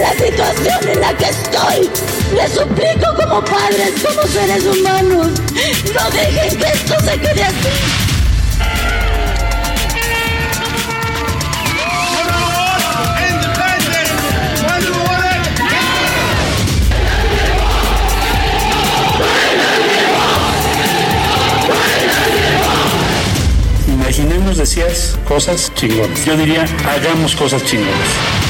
La situación en la que estoy. Les suplico como padres, como seres humanos, no dejen que esto se quede así. Imaginemos, decías, cosas chingonas. Yo diría, hagamos cosas chingonas.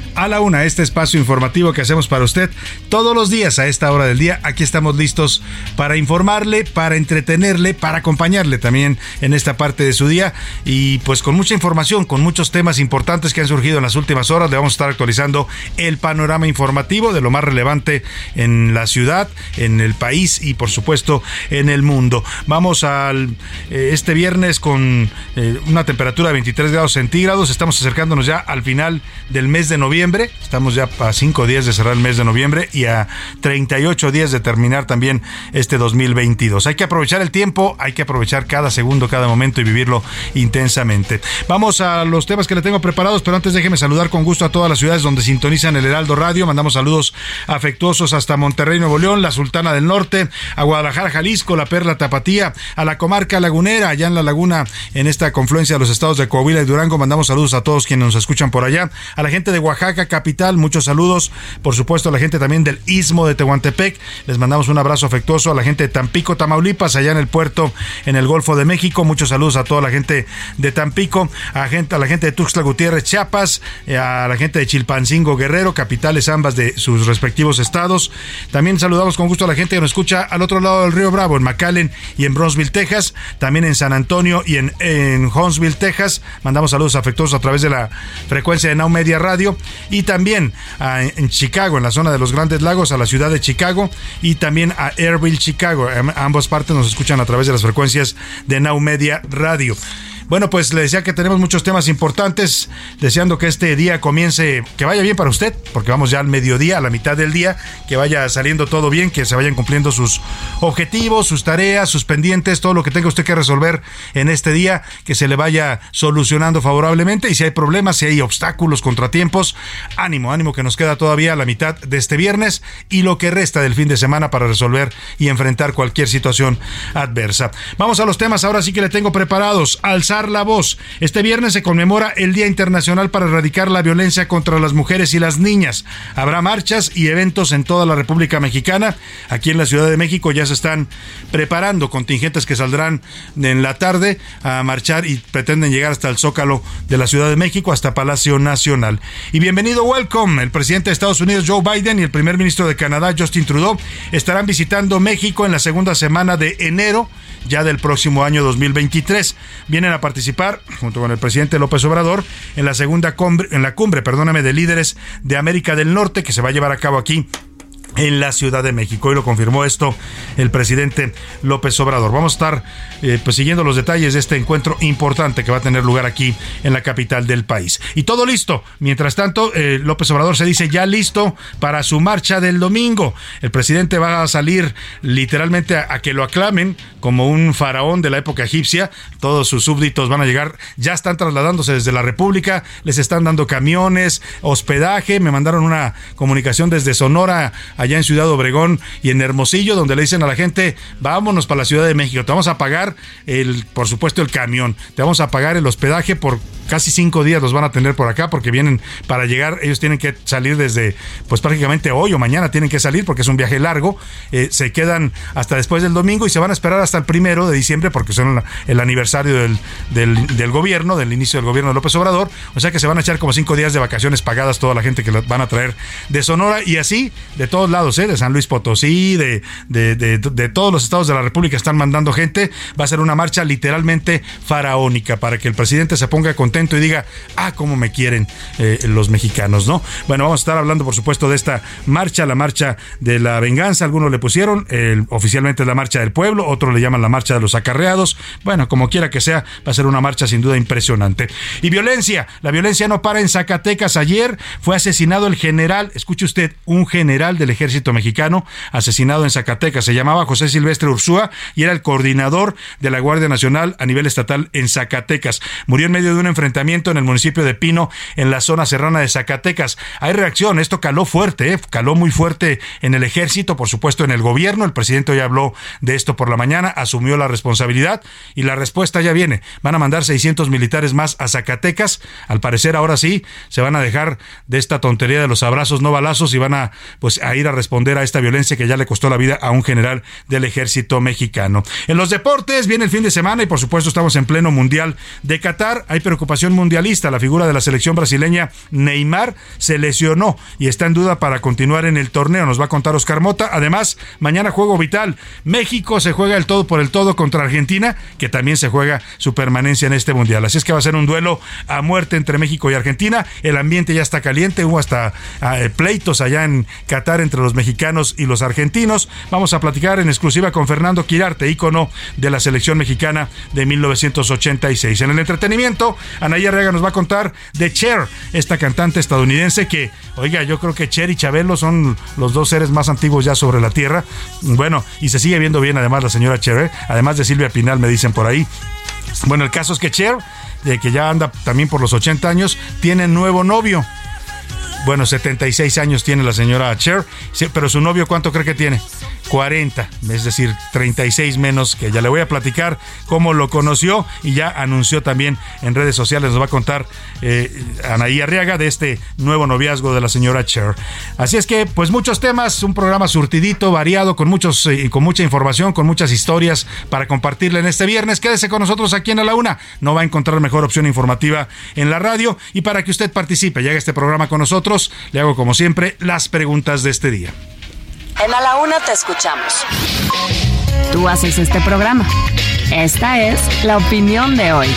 a la una este espacio informativo que hacemos para usted todos los días a esta hora del día. Aquí estamos listos para informarle, para entretenerle, para acompañarle también en esta parte de su día y pues con mucha información, con muchos temas importantes que han surgido en las últimas horas. Le vamos a estar actualizando el panorama informativo de lo más relevante en la ciudad, en el país y por supuesto en el mundo. Vamos al eh, este viernes con eh, una temperatura de 23 grados centígrados. Estamos acercándonos ya al final del mes de noviembre. Estamos ya a cinco días de cerrar el mes de noviembre y a 38 días de terminar también este 2022. Hay que aprovechar el tiempo, hay que aprovechar cada segundo, cada momento y vivirlo intensamente. Vamos a los temas que le tengo preparados, pero antes déjeme saludar con gusto a todas las ciudades donde sintonizan el Heraldo Radio. Mandamos saludos afectuosos hasta Monterrey, Nuevo León, la Sultana del Norte, a Guadalajara, Jalisco, la Perla Tapatía, a la comarca lagunera, allá en la laguna, en esta confluencia de los estados de Coahuila y Durango. Mandamos saludos a todos quienes nos escuchan por allá, a la gente de Oaxaca, capital, muchos saludos, por supuesto a la gente también del Istmo de Tehuantepec, les mandamos un abrazo afectuoso a la gente de Tampico, Tamaulipas, allá en el puerto, en el Golfo de México, muchos saludos a toda la gente de Tampico, a, gente, a la gente de Tuxtla Gutiérrez, Chiapas, eh, a la gente de Chilpancingo, Guerrero, capitales ambas de sus respectivos estados. También saludamos con gusto a la gente que nos escucha al otro lado del río Bravo, en McAllen y en Bronzeville, Texas, también en San Antonio y en, en Huntsville, Texas. Mandamos saludos afectuosos a través de la frecuencia de Now Media Radio y también a, en Chicago, en la zona de los Grandes Lagos, a la ciudad de Chicago y también a Airville, Chicago. Am- ambas partes nos escuchan a través de las frecuencias de Now Media Radio. Bueno, pues le decía que tenemos muchos temas importantes, deseando que este día comience, que vaya bien para usted, porque vamos ya al mediodía, a la mitad del día, que vaya saliendo todo bien, que se vayan cumpliendo sus objetivos, sus tareas, sus pendientes, todo lo que tenga usted que resolver en este día, que se le vaya solucionando favorablemente y si hay problemas, si hay obstáculos, contratiempos, ánimo, ánimo que nos queda todavía la mitad de este viernes y lo que resta del fin de semana para resolver y enfrentar cualquier situación adversa. Vamos a los temas, ahora sí que le tengo preparados. Alzar la voz. Este viernes se conmemora el Día Internacional para erradicar la violencia contra las mujeres y las niñas. Habrá marchas y eventos en toda la República Mexicana. Aquí en la Ciudad de México ya se están preparando contingentes que saldrán en la tarde a marchar y pretenden llegar hasta el Zócalo de la Ciudad de México, hasta Palacio Nacional. Y bienvenido, welcome. El presidente de Estados Unidos, Joe Biden, y el primer ministro de Canadá, Justin Trudeau, estarán visitando México en la segunda semana de enero ya del próximo año 2023. Vienen a participar, junto con el presidente López Obrador, en la segunda cumbre, en la cumbre, perdóname, de líderes de América del Norte, que se va a llevar a cabo aquí en la Ciudad de México. Y lo confirmó esto el presidente López Obrador. Vamos a estar eh, pues, siguiendo los detalles de este encuentro importante que va a tener lugar aquí en la capital del país. Y todo listo. Mientras tanto, eh, López Obrador se dice ya listo para su marcha del domingo. El presidente va a salir literalmente a, a que lo aclamen como un faraón de la época egipcia. Todos sus súbditos van a llegar, ya están trasladándose desde la República, les están dando camiones, hospedaje. Me mandaron una comunicación desde Sonora allá en Ciudad Obregón y en Hermosillo, donde le dicen a la gente, vámonos para la Ciudad de México, te vamos a pagar el, por supuesto, el camión, te vamos a pagar el hospedaje por casi cinco días los van a tener por acá porque vienen para llegar, ellos tienen que salir desde, pues prácticamente hoy o mañana tienen que salir porque es un viaje largo, eh, se quedan hasta después del domingo y se van a esperar hasta el primero de diciembre porque son el aniversario del, del, gobierno, del inicio del gobierno de López Obrador, o sea que se van a echar como cinco días de vacaciones pagadas toda la gente que van a traer de Sonora y así de todos lados, ¿eh? de San Luis Potosí, de, de, de, todos los estados de la República están mandando gente. Va a ser una marcha literalmente faraónica para que el presidente se ponga contento y diga, ah, cómo me quieren eh, los mexicanos, ¿no? Bueno, vamos a estar hablando, por supuesto, de esta marcha, la marcha de la venganza. Algunos le pusieron, oficialmente es la marcha del pueblo, otros le llaman la marcha de los acarreados. Bueno, como quiera que sea, va a ser una marcha sin duda impresionante. Y violencia, la violencia no para en Zacatecas. Ayer fue asesinado el general, escuche usted, un general del ejército mexicano asesinado en Zacatecas. Se llamaba José Silvestre Ursúa y era el coordinador de la Guardia Nacional a nivel estatal en Zacatecas. Murió en medio de un enfrentamiento en el municipio de Pino, en la zona serrana de Zacatecas. Hay reacción, esto caló fuerte, ¿eh? caló muy fuerte en el ejército, por supuesto en el gobierno. El presidente hoy habló de esto por la mañana, asumió la responsabilidad y la respuesta ya viene. Van a mandar 600 militares más a Zacatecas. Al parecer ahora sí se van a dejar de esta tontería de los abrazos no balazos y van a pues a ir a responder a esta violencia que ya le costó la vida a un general del ejército mexicano. En los deportes viene el fin de semana y por supuesto estamos en pleno mundial de Qatar. Hay preocupación mundialista. La figura de la selección brasileña, Neymar, se lesionó y está en duda para continuar en el torneo. Nos va a contar Oscar Mota. Además, mañana juego vital. México se juega el todo por el todo contra Argentina, que también se juega su permanencia en este mundial. Así es que va a ser un duelo a muerte entre México y Argentina. El ambiente ya está caliente. Hubo hasta ah, eh, pleitos allá en Qatar entre los mexicanos y los argentinos. Vamos a platicar en exclusiva con Fernando Quirarte, ícono de la selección mexicana de 1986. En el entretenimiento, Anaya Arriaga nos va a contar de Cher, esta cantante estadounidense que, oiga, yo creo que Cher y Chabelo son los dos seres más antiguos ya sobre la Tierra. Bueno, y se sigue viendo bien además la señora Cher, ¿eh? además de Silvia Pinal, me dicen por ahí. Bueno, el caso es que Cher, de que ya anda también por los 80 años, tiene nuevo novio. Bueno, 76 años tiene la señora Cher, pero su novio, ¿cuánto cree que tiene? 40, es decir, 36 menos que ya le voy a platicar cómo lo conoció y ya anunció también en redes sociales, nos va a contar eh, Anaí Arriaga de este nuevo noviazgo de la señora Cher. Así es que, pues muchos temas, un programa surtidito, variado, con muchos eh, con mucha información, con muchas historias para compartirle en este viernes. Quédese con nosotros aquí en A la Una, no va a encontrar mejor opción informativa en la radio y para que usted participe, llegue a este programa con nosotros, le hago como siempre las preguntas de este día. En A la Una te escuchamos. Tú haces este programa. Esta es la opinión de hoy.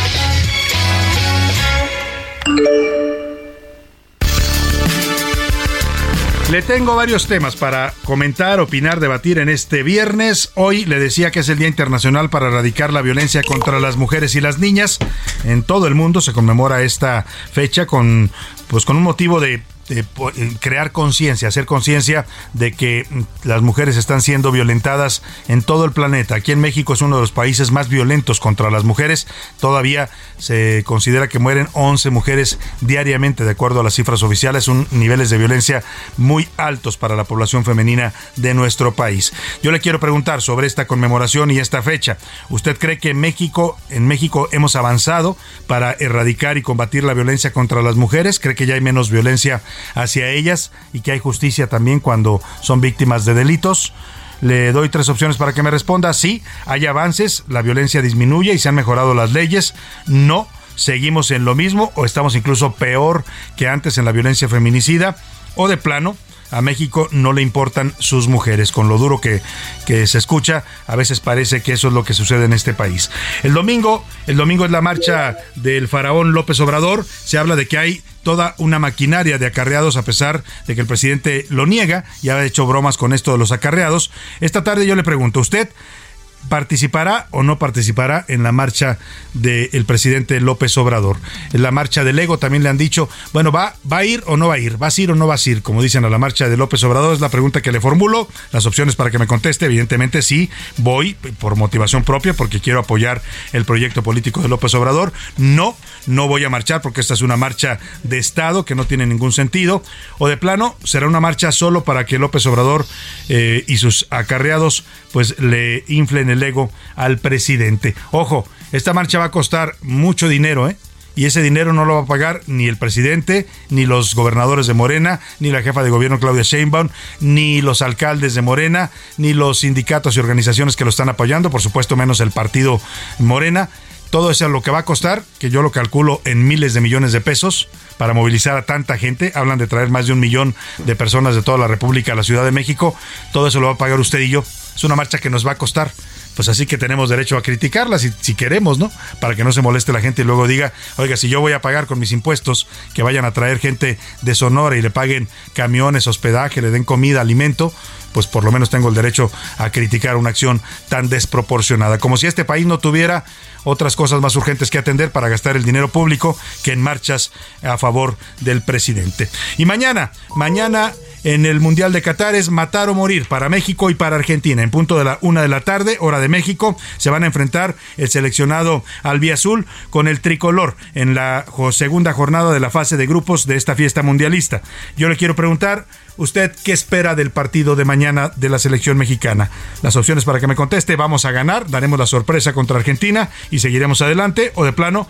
Le tengo varios temas para comentar, opinar, debatir en este viernes. Hoy le decía que es el Día Internacional para erradicar la violencia contra las mujeres y las niñas. En todo el mundo se conmemora esta fecha con pues con un motivo de eh, eh, crear conciencia, hacer conciencia de que mm, las mujeres están siendo violentadas en todo el planeta. Aquí en México es uno de los países más violentos contra las mujeres. Todavía se considera que mueren 11 mujeres diariamente, de acuerdo a las cifras oficiales, son niveles de violencia muy altos para la población femenina de nuestro país. Yo le quiero preguntar sobre esta conmemoración y esta fecha. ¿Usted cree que México, en México hemos avanzado para erradicar y combatir la violencia contra las mujeres? ¿Cree que ya hay menos violencia hacia ellas y que hay justicia también cuando son víctimas de delitos. Le doy tres opciones para que me responda. Sí, hay avances, la violencia disminuye y se han mejorado las leyes. No, seguimos en lo mismo o estamos incluso peor que antes en la violencia feminicida. O de plano, a México no le importan sus mujeres. Con lo duro que, se escucha, a veces parece que eso es lo que sucede en este país. El domingo, el domingo es la marcha del faraón López Obrador. Se habla de que hay toda una maquinaria de acarreados a pesar de que el presidente lo niega y ha hecho bromas con esto de los acarreados. Esta tarde yo le pregunto, ¿usted participará o no participará en la marcha del presidente López Obrador. En la marcha del Ego también le han dicho, bueno, ¿va, ¿va a ir o no va a ir? ¿Vas a ir o no vas a ir? Como dicen a la marcha de López Obrador, es la pregunta que le formulo. Las opciones para que me conteste, evidentemente sí, voy por motivación propia, porque quiero apoyar el proyecto político de López Obrador. No, no voy a marchar porque esta es una marcha de Estado que no tiene ningún sentido. O de plano, será una marcha solo para que López Obrador eh, y sus acarreados pues le inflen el ego al presidente. Ojo, esta marcha va a costar mucho dinero, ¿eh? y ese dinero no lo va a pagar ni el presidente, ni los gobernadores de Morena, ni la jefa de gobierno Claudia Sheinbaum, ni los alcaldes de Morena, ni los sindicatos y organizaciones que lo están apoyando, por supuesto menos el partido Morena. Todo eso es lo que va a costar, que yo lo calculo en miles de millones de pesos para movilizar a tanta gente. Hablan de traer más de un millón de personas de toda la República a la Ciudad de México. Todo eso lo va a pagar usted y yo. Es una marcha que nos va a costar. Pues así que tenemos derecho a criticarla si, si queremos, ¿no? Para que no se moleste la gente y luego diga, oiga, si yo voy a pagar con mis impuestos que vayan a traer gente de Sonora y le paguen camiones, hospedaje, le den comida, alimento, pues por lo menos tengo el derecho a criticar una acción tan desproporcionada. Como si este país no tuviera otras cosas más urgentes que atender para gastar el dinero público que en marchas a favor del presidente. Y mañana, mañana en el Mundial de Qatar es matar o morir para México y para Argentina. En punto de la una de la tarde, hora de México, se van a enfrentar el seleccionado albiazul con el tricolor en la segunda jornada de la fase de grupos de esta fiesta mundialista. Yo le quiero preguntar, ¿usted qué espera del partido de mañana de la selección mexicana? Las opciones para que me conteste, vamos a ganar, daremos la sorpresa contra Argentina y seguiremos adelante, o de plano,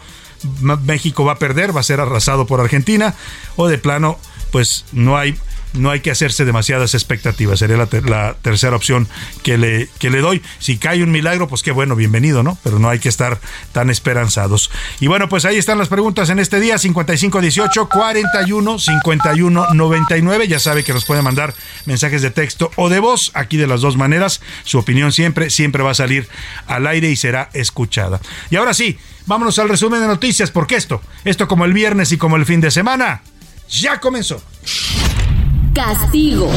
México va a perder, va a ser arrasado por Argentina, o de plano, pues no hay no hay que hacerse demasiadas expectativas. Sería la, tercera opción que le, que le doy. Si cae un milagro, pues qué bueno, bienvenido, ¿no? Pero no hay que estar tan esperanzados. Y bueno, pues ahí están las preguntas en este día, 5518 41 51 99. Ya sabe que nos puede mandar mensajes de texto o de voz, aquí de las dos maneras. Su opinión siempre, siempre va a salir al aire y será escuchada. Y ahora sí, vámonos al resumen de noticias, porque esto, esto como el viernes y como el fin de semana, ya comenzó. Castigo.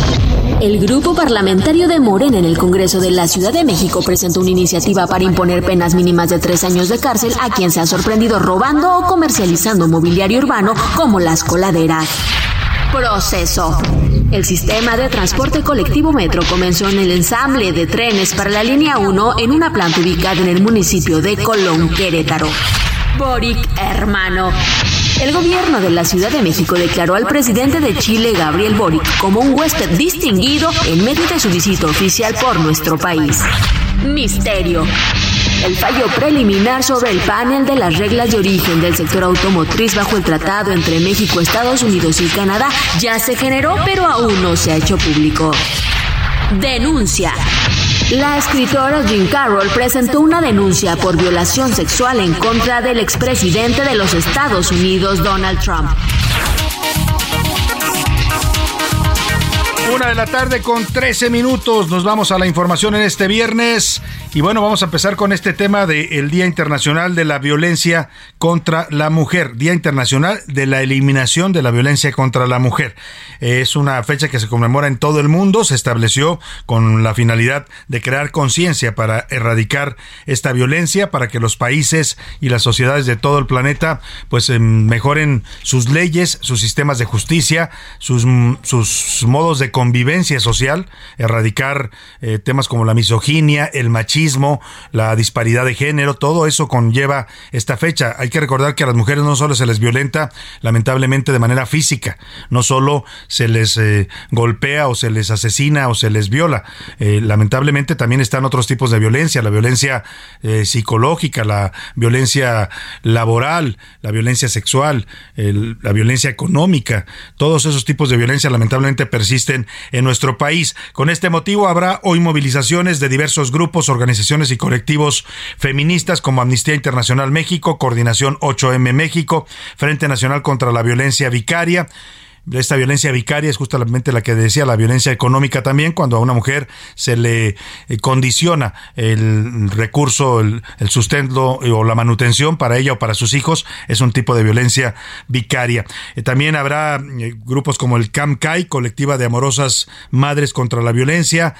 El grupo parlamentario de Morena en el Congreso de la Ciudad de México presentó una iniciativa para imponer penas mínimas de tres años de cárcel a quien se ha sorprendido robando o comercializando mobiliario urbano como las coladeras. Proceso. El sistema de transporte colectivo Metro comenzó en el ensamble de trenes para la línea 1 en una planta ubicada en el municipio de Colón, Querétaro. Boric, hermano. El gobierno de la Ciudad de México declaró al presidente de Chile, Gabriel Boric, como un huésped distinguido en medio de su visita oficial por nuestro país. Misterio. El fallo preliminar sobre el panel de las reglas de origen del sector automotriz bajo el tratado entre México, Estados Unidos y Canadá ya se generó, pero aún no se ha hecho público. Denuncia. La escritora Jean Carroll presentó una denuncia por violación sexual en contra del expresidente de los Estados Unidos, Donald Trump. Una de la tarde con 13 minutos. Nos vamos a la información en este viernes. Y bueno, vamos a empezar con este tema del Día Internacional de la Violencia contra la Mujer. Día Internacional de la Eliminación de la Violencia contra la Mujer. Es una fecha que se conmemora en todo el mundo. Se estableció con la finalidad de crear conciencia para erradicar esta violencia, para que los países y las sociedades de todo el planeta pues em, mejoren sus leyes, sus sistemas de justicia, sus, sus modos de convivencia social, erradicar eh, temas como la misoginia, el machismo, la disparidad de género, todo eso conlleva esta fecha. Hay que recordar que a las mujeres no solo se les violenta, lamentablemente, de manera física, no solo se les eh, golpea o se les asesina o se les viola, eh, lamentablemente también están otros tipos de violencia, la violencia psicológica, la violencia laboral, la violencia sexual, la violencia económica, todos esos tipos de violencia lamentablemente persisten en nuestro país. Con este motivo habrá hoy movilizaciones de diversos grupos, organizaciones y colectivos feministas como Amnistía Internacional México, Coordinación 8M México, Frente Nacional contra la Violencia Vicaria, esta violencia vicaria es justamente la que decía la violencia económica también, cuando a una mujer se le eh, condiciona el recurso, el, sustento o la manutención para ella o para sus hijos, es un tipo de violencia vicaria. Eh, también habrá eh, grupos como el CAMCAI, Colectiva de Amorosas Madres contra la Violencia,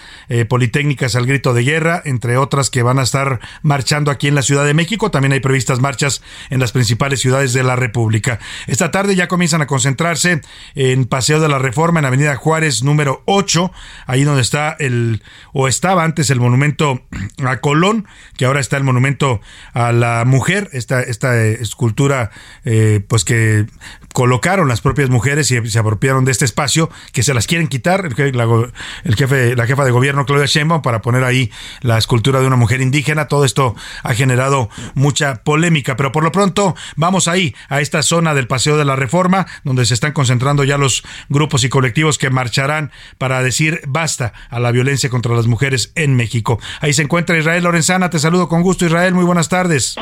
Politécnicas al Grito de Guerra, entre otras que van a estar marchando aquí en la Ciudad de México. También hay previstas marchas en las principales ciudades de la República. Esta tarde ya comienzan a concentrarse en Paseo de la Reforma, en Avenida Juárez número 8, ahí donde está el, o estaba antes el monumento a Colón, que ahora está el monumento a la mujer, esta, esta escultura, eh, pues que colocaron las propias mujeres y se apropiaron de este espacio, que se las quieren quitar, el, el jefe, la jefa de gobierno Claudia Sheinbaum para poner ahí la escultura de una mujer indígena. Todo esto ha generado mucha polémica, pero por lo pronto vamos ahí, a esta zona del Paseo de la Reforma, donde se están concentrando ya los grupos y colectivos que marcharán para decir basta a la violencia contra las mujeres en México. Ahí se encuentra Israel Lorenzana, te saludo con gusto Israel, muy buenas tardes.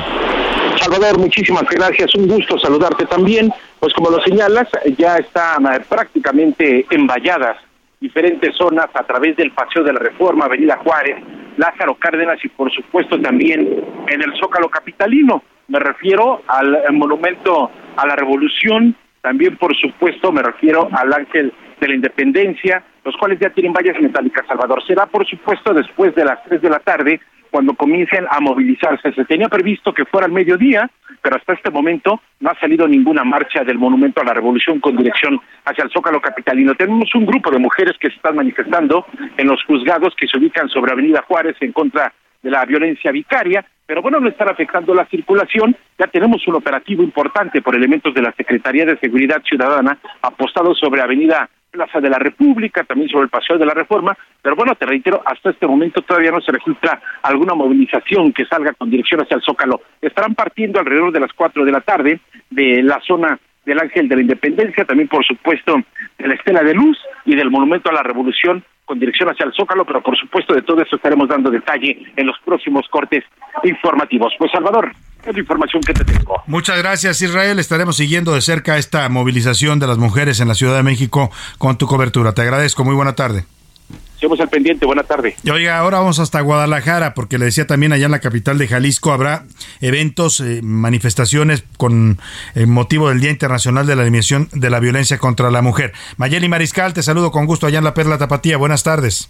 Salvador, muchísimas gracias. Un gusto saludarte también. Pues como lo señalas, ya están eh, prácticamente envalladas diferentes zonas a través del Paseo de la Reforma, Avenida Juárez, Lázaro Cárdenas y por supuesto también en el Zócalo Capitalino. Me refiero al eh, monumento a la Revolución, también por supuesto me refiero al Ángel de la Independencia, los cuales ya tienen vallas metálicas, Salvador. Será por supuesto después de las 3 de la tarde cuando comiencen a movilizarse. Se tenía previsto que fuera al mediodía, pero hasta este momento no ha salido ninguna marcha del Monumento a la Revolución con dirección hacia el Zócalo Capitalino. Tenemos un grupo de mujeres que se están manifestando en los juzgados que se ubican sobre Avenida Juárez en contra de la violencia vicaria, pero bueno, no estar afectando la circulación. Ya tenemos un operativo importante por elementos de la Secretaría de Seguridad Ciudadana apostado sobre Avenida Plaza de la República, también sobre el Paseo de la Reforma, pero bueno, te reitero, hasta este momento todavía no se registra alguna movilización que salga con dirección hacia el Zócalo. Estarán partiendo alrededor de las cuatro de la tarde de la zona del Ángel de la Independencia, también por supuesto de la Estela de Luz y del Monumento a la Revolución con dirección hacia el Zócalo, pero por supuesto de todo eso estaremos dando detalle en los próximos cortes informativos. Pues Salvador, es la información que te tengo. Muchas gracias Israel, estaremos siguiendo de cerca esta movilización de las mujeres en la Ciudad de México con tu cobertura. Te agradezco, muy buena tarde. Estamos al pendiente, buena tarde. Y oiga, ahora vamos hasta Guadalajara, porque le decía también allá en la capital de Jalisco habrá eventos, eh, manifestaciones con eh, motivo del Día Internacional de la Eliminación de la Violencia contra la Mujer. Mayeli Mariscal, te saludo con gusto allá en la Perla Tapatía. Buenas tardes.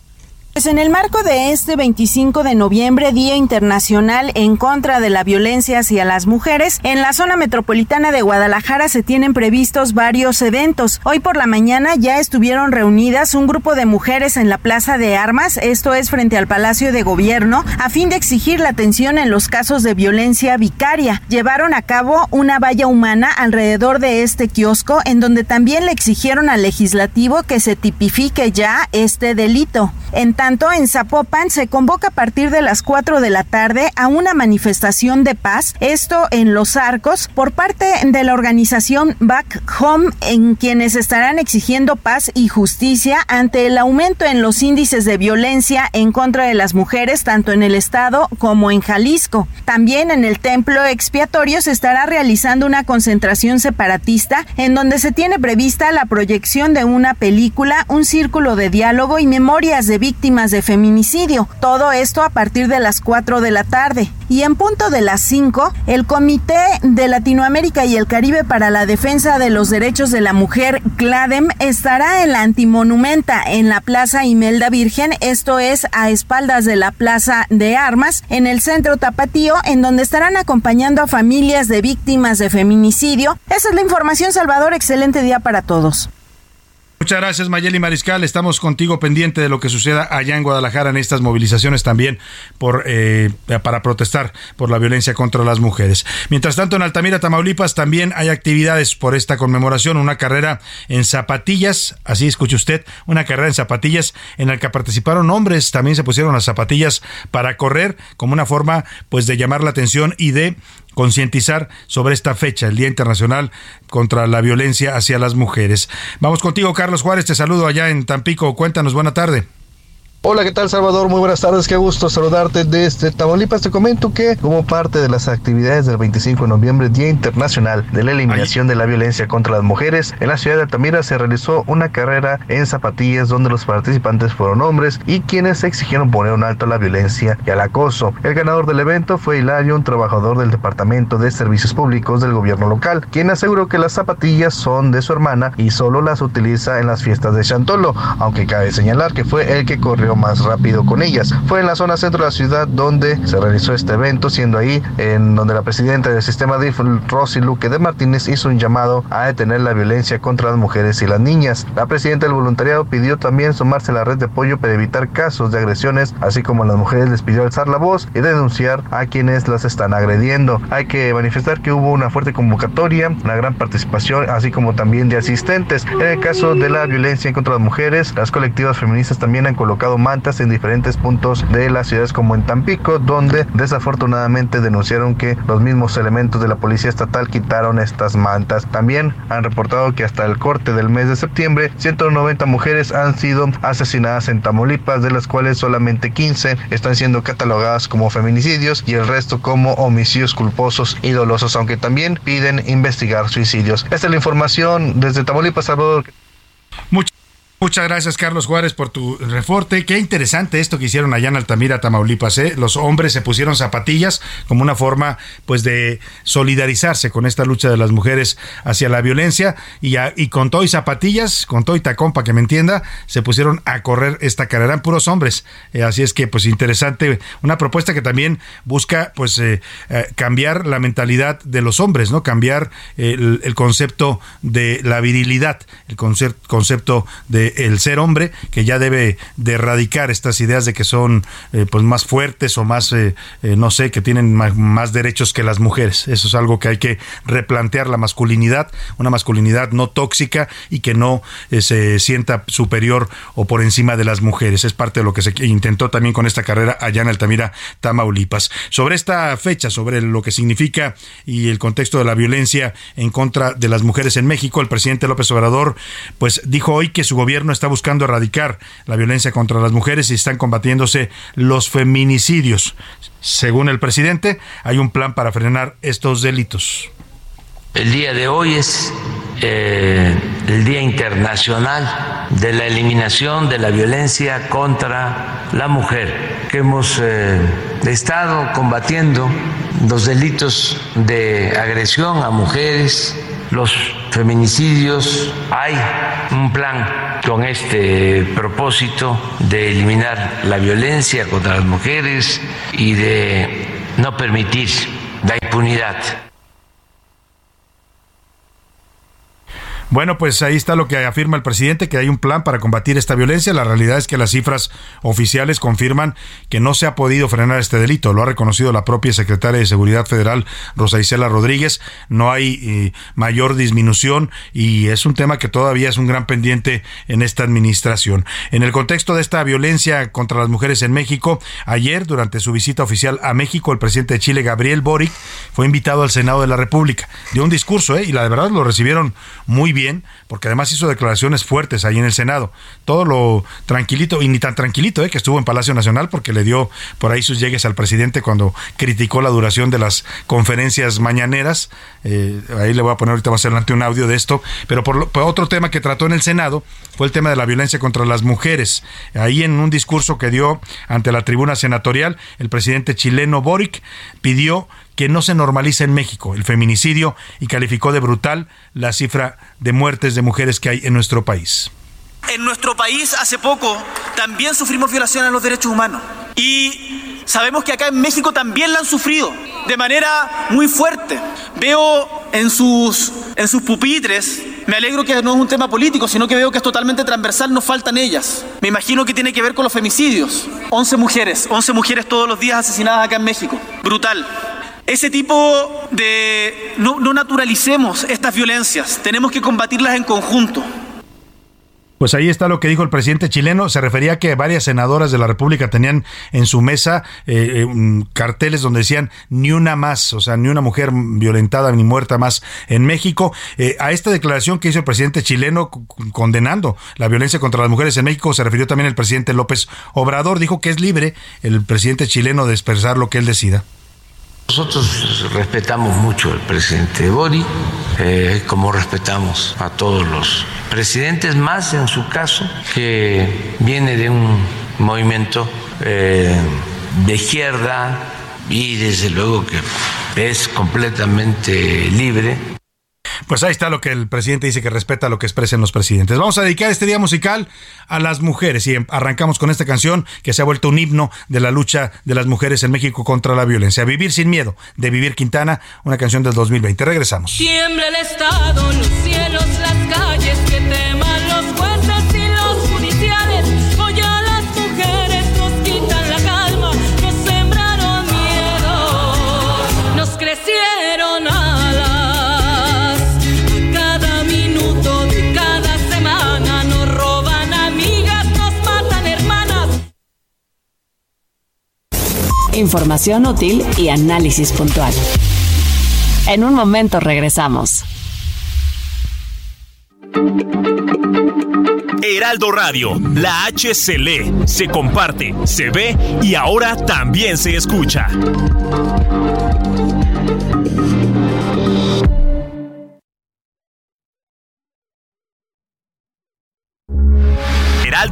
Pues en el marco de este 25 de noviembre, Día Internacional en contra de la violencia hacia las mujeres, en la zona metropolitana de Guadalajara se tienen previstos varios eventos. Hoy por la mañana ya estuvieron reunidas un grupo de mujeres en la Plaza de Armas, esto es frente al Palacio de Gobierno, a fin de exigir la atención en los casos de violencia vicaria. Llevaron a cabo una valla humana alrededor de este kiosco, en donde también le exigieron al legislativo que se tipifique ya este delito. En tanto, en Zapopan se convoca a partir de las 4 de la tarde a una manifestación de paz, esto en Los Arcos, por parte de la organización Back Home, en quienes estarán exigiendo paz y justicia ante el aumento en los índices de violencia en contra de las mujeres, tanto en el estado como en Jalisco. También en el templo expiatorio se estará realizando una concentración separatista en donde se tiene prevista la proyección de una película, un círculo de diálogo y memorias de víctimas de feminicidio. Todo esto a partir de las 4 de la tarde. Y en punto de las 5, el Comité de Latinoamérica y el Caribe para la Defensa de los Derechos de la Mujer, CLADEM, estará en la Antimonumenta en la Plaza Imelda Virgen, esto es a espaldas de la Plaza de Armas, en el centro Tapatío, en donde estarán acompañando a familias de víctimas de feminicidio. Esa es la información, Salvador. Excelente día para todos. Muchas gracias, Mayeli Mariscal. Estamos contigo pendiente de lo que suceda allá en Guadalajara en estas movilizaciones también por eh, para protestar por la violencia contra las mujeres. Mientras tanto, en Altamira, Tamaulipas, también hay actividades por esta conmemoración. Una carrera en zapatillas, así escuche usted, una carrera en zapatillas en la que participaron hombres. También se pusieron las zapatillas para correr como una forma, pues, de llamar la atención y de concientizar sobre esta fecha, el Día Internacional contra la Violencia hacia las Mujeres. Vamos contigo, Carlos Juárez, te saludo allá en Tampico. Cuéntanos, buena tarde. Hola, ¿qué tal Salvador? Muy buenas tardes, qué gusto saludarte desde Tamaulipas. Te comento que como parte de las actividades del 25 de noviembre, Día Internacional de la Eliminación de la Violencia contra las Mujeres, en la ciudad de Altamira se realizó una carrera en zapatillas donde los participantes fueron hombres y quienes exigieron poner un alto a la violencia y al acoso. El ganador del evento fue Hilario, un trabajador del Departamento de Servicios Públicos del gobierno local, quien aseguró que las zapatillas son de su hermana y solo las utiliza en las fiestas de Chantolo, aunque cabe señalar que fue el que corrió más rápido con ellas. Fue en la zona centro de la ciudad donde se realizó este evento, siendo ahí en donde la presidenta del sistema DIF, Rosy Luque de Martínez, hizo un llamado a detener la violencia contra las mujeres y las niñas. La presidenta del voluntariado pidió también sumarse a la red de apoyo para evitar casos de agresiones, así como a las mujeres les pidió alzar la voz y denunciar a quienes las están agrediendo. Hay que manifestar que hubo una fuerte convocatoria, una gran participación, así como también de asistentes. En el caso de la violencia contra las mujeres, las colectivas feministas también han colocado mantas en diferentes puntos de las ciudades como en Tampico, donde desafortunadamente denunciaron que los mismos elementos de la policía estatal quitaron estas mantas. También han reportado que hasta el corte del mes de septiembre, 190 mujeres han sido asesinadas en Tamaulipas, de las cuales solamente 15 están siendo catalogadas como feminicidios y el resto como homicidios culposos y dolosos, aunque también piden investigar suicidios. Esta es la información desde Tamaulipas, Salvador. Muchas gracias, Carlos Juárez, por tu reporte. Qué interesante esto que hicieron allá en Altamira, Tamaulipas. ¿eh? Los hombres se pusieron zapatillas como una forma, pues, de solidarizarse con esta lucha de las mujeres hacia la violencia y, y con todo y zapatillas, con todo y tacón, para que me entienda, se pusieron a correr esta carrera. en puros hombres. Eh, así es que, pues, interesante. Una propuesta que también busca, pues, eh, eh, cambiar la mentalidad de los hombres, ¿no? Cambiar el concepto de la virilidad, el concepto de el ser hombre, que ya debe de erradicar estas ideas de que son eh, pues más fuertes o más, eh, eh, no sé, que tienen más, derechos que las mujeres. Eso es algo que hay que replantear la masculinidad, una masculinidad no tóxica y que no se sienta superior o por encima de las mujeres. Es parte de lo que se intentó también con esta carrera allá en Altamira, Tamaulipas. Sobre esta fecha, sobre lo que significa y el contexto de la violencia en contra de las mujeres en México, el presidente López Obrador pues dijo hoy que su gobierno gobierno está buscando erradicar la violencia contra las mujeres y están combatiéndose los feminicidios. Según el presidente, hay un plan para frenar estos delitos. El día de hoy es eh, el Día Internacional de la Eliminación de la Violencia contra la Mujer, que hemos eh, estado combatiendo los delitos de agresión a mujeres, los feminicidios. Hay un plan con este propósito de eliminar la violencia contra las mujeres y de no permitir la impunidad. Bueno, pues ahí está lo que afirma el presidente, que hay un plan para combatir esta violencia. La realidad es que las cifras oficiales confirman que no se ha podido frenar este delito. Lo ha reconocido la propia secretaria de Seguridad Federal, Rosa Isela Rodríguez. No hay eh, mayor disminución y es un tema que todavía es un gran pendiente en esta administración. En el contexto de esta violencia contra las mujeres en México, ayer, durante su visita oficial a México, el presidente de Chile, Gabriel Boric, fue invitado al Senado de la República. Dio un discurso, ¿eh? y la verdad lo recibieron muy bien, porque además hizo declaraciones fuertes ahí en el Senado. Todo lo tranquilito, y ni tan tranquilito, ¿eh? que estuvo en Palacio Nacional, porque le dio por ahí sus llegues al presidente cuando criticó la duración de las conferencias mañaneras. Eh, ahí le voy a poner ahorita más adelante un audio de esto. Pero por, por otro tema que trató en el Senado fue el tema de la violencia contra las mujeres. Ahí en un discurso que dio ante la tribuna senatorial, el presidente chileno Boric pidió que no se normalice en México el feminicidio y calificó de brutal la cifra de muertes de mujeres que hay en nuestro país. En nuestro país hace poco también sufrimos violaciones a los derechos humanos y sabemos que acá en México también la han sufrido de manera muy fuerte. Veo en sus, en sus pupitres, me alegro que no es un tema político, sino que veo que es totalmente transversal, nos faltan ellas. Me imagino que tiene que ver con los femicidios. 11 mujeres, 11 mujeres todos los días asesinadas acá en México. Brutal. Ese tipo de... No, naturalicemos estas violencias, tenemos que combatirlas en conjunto. Pues ahí está lo que dijo el presidente chileno. Se refería a que varias senadoras de la República tenían en su mesa eh, eh, carteles donde decían ni una más, o sea, ni una mujer violentada ni muerta más en México. Eh, a esta declaración que hizo el presidente chileno condenando la violencia contra las mujeres en México se refirió también el presidente López Obrador. Dijo que es libre el presidente chileno de expresar lo que él decida. Nosotros respetamos mucho al presidente Bori, eh, como respetamos a todos los presidentes, más en su caso, que viene de un movimiento eh, de izquierda y desde luego que es completamente libre pues ahí está lo que el presidente dice que respeta lo que expresen los presidentes. Vamos a dedicar este día musical a las mujeres y arrancamos con esta canción que se ha vuelto un himno de la lucha de las mujeres en México contra la violencia. Vivir sin miedo, de Vivir Quintana, una canción del 2020. Regresamos. Tiembla el Estado, los cielos, las calles que teman los jueces y los judiciales. Información útil y análisis puntual. En un momento regresamos. Heraldo Radio, la H se lee, se comparte, se ve y ahora también se escucha.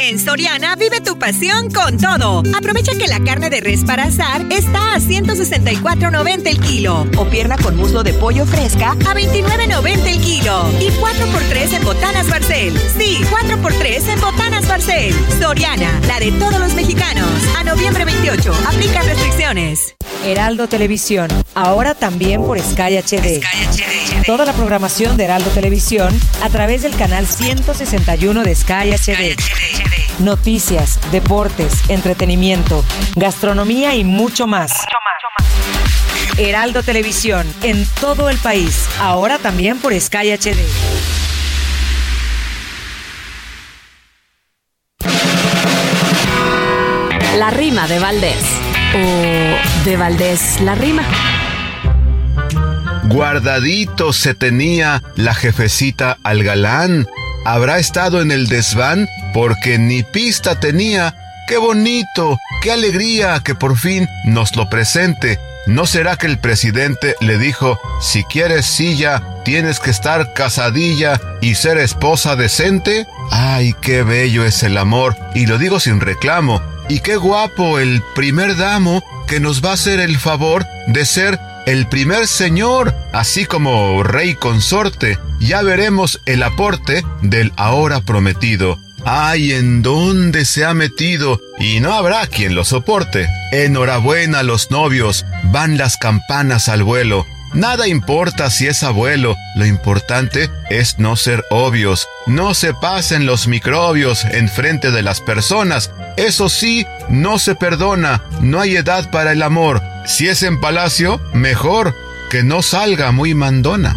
En Soriana vive tu pasión con todo. Aprovecha que la carne de res para asar está a 164.90 el kilo o pierna con muslo de pollo fresca a 29.90 el kilo y 4x3 en botanas Barcel. Sí, 4x3 en botanas Barcel. Soriana, la de todos los mexicanos. A noviembre 28, aplica restricciones. Heraldo Televisión, ahora también por Sky HD. Toda la programación de Heraldo Televisión a través del canal 161 de Sky HD. Noticias, deportes, entretenimiento, gastronomía y mucho más. Heraldo Televisión, en todo el país, ahora también por Sky HD. La rima de Valdés. O de Valdés la rima. Guardadito se tenía la jefecita al galán. Habrá estado en el desván porque ni pista tenía. ¡Qué bonito! ¡Qué alegría que por fin nos lo presente! ¿No será que el presidente le dijo, si quieres silla, tienes que estar casadilla y ser esposa decente? ¡Ay, qué bello es el amor! Y lo digo sin reclamo. Y qué guapo el primer damo que nos va a hacer el favor de ser el primer señor, así como rey consorte. Ya veremos el aporte del ahora prometido. Ay, ¿en dónde se ha metido? Y no habrá quien lo soporte. Enhorabuena a los novios, van las campanas al vuelo. Nada importa si es abuelo, lo importante es no ser obvios. No se pasen los microbios en frente de las personas. Eso sí, no se perdona, no hay edad para el amor. Si es en palacio, mejor que no salga muy mandona.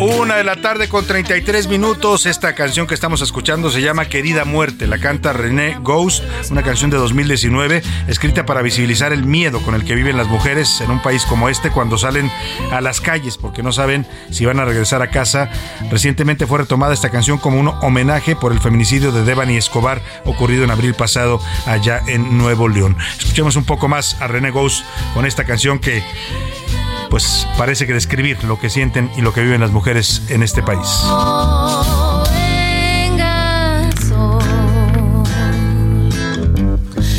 Una de la tarde con 33 minutos. Esta canción que estamos escuchando se llama Querida Muerte. La canta René Ghost, una canción de 2019 escrita para visibilizar el miedo con el que viven las mujeres en un país como este cuando salen a las calles porque no saben si van a regresar a casa. Recientemente fue retomada esta canción como un homenaje por el feminicidio de Devani Escobar ocurrido en abril pasado allá en Nuevo León. Escuchemos un poco más a René Ghost con esta canción que pues parece que describir lo que sienten y lo que viven las mujeres en este país.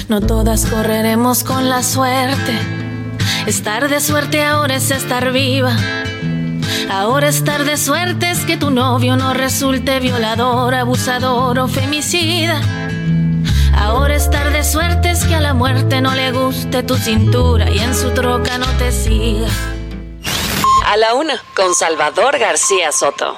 No todas correremos con la suerte. Estar de suerte ahora es estar viva. Ahora estar de suerte es que tu novio no resulte violador, abusador o femicida. Ahora estar de suerte es que a la muerte no le guste tu cintura y en su troca no te siga. A la una, con Salvador García Soto.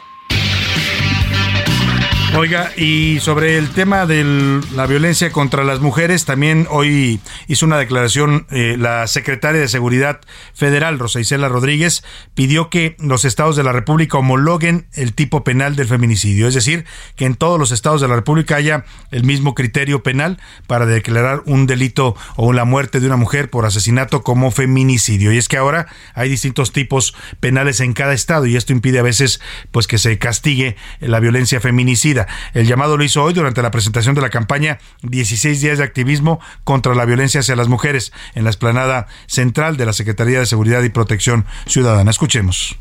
Oiga, y sobre el tema de la violencia contra las mujeres, también hoy hizo una declaración eh, la secretaria de Seguridad Federal, Rosa Isela Rodríguez, pidió que los estados de la República homologuen el tipo penal del feminicidio, es decir, que en todos los estados de la República haya el mismo criterio penal para declarar un delito o la muerte de una mujer por asesinato como feminicidio. Y es que ahora hay distintos tipos penales en cada estado y esto impide a veces pues que se castigue la violencia feminicida. El llamado lo hizo hoy durante la presentación de la campaña 16 días de activismo contra la violencia hacia las mujeres en la esplanada central de la Secretaría de Seguridad y Protección Ciudadana. Escuchemos.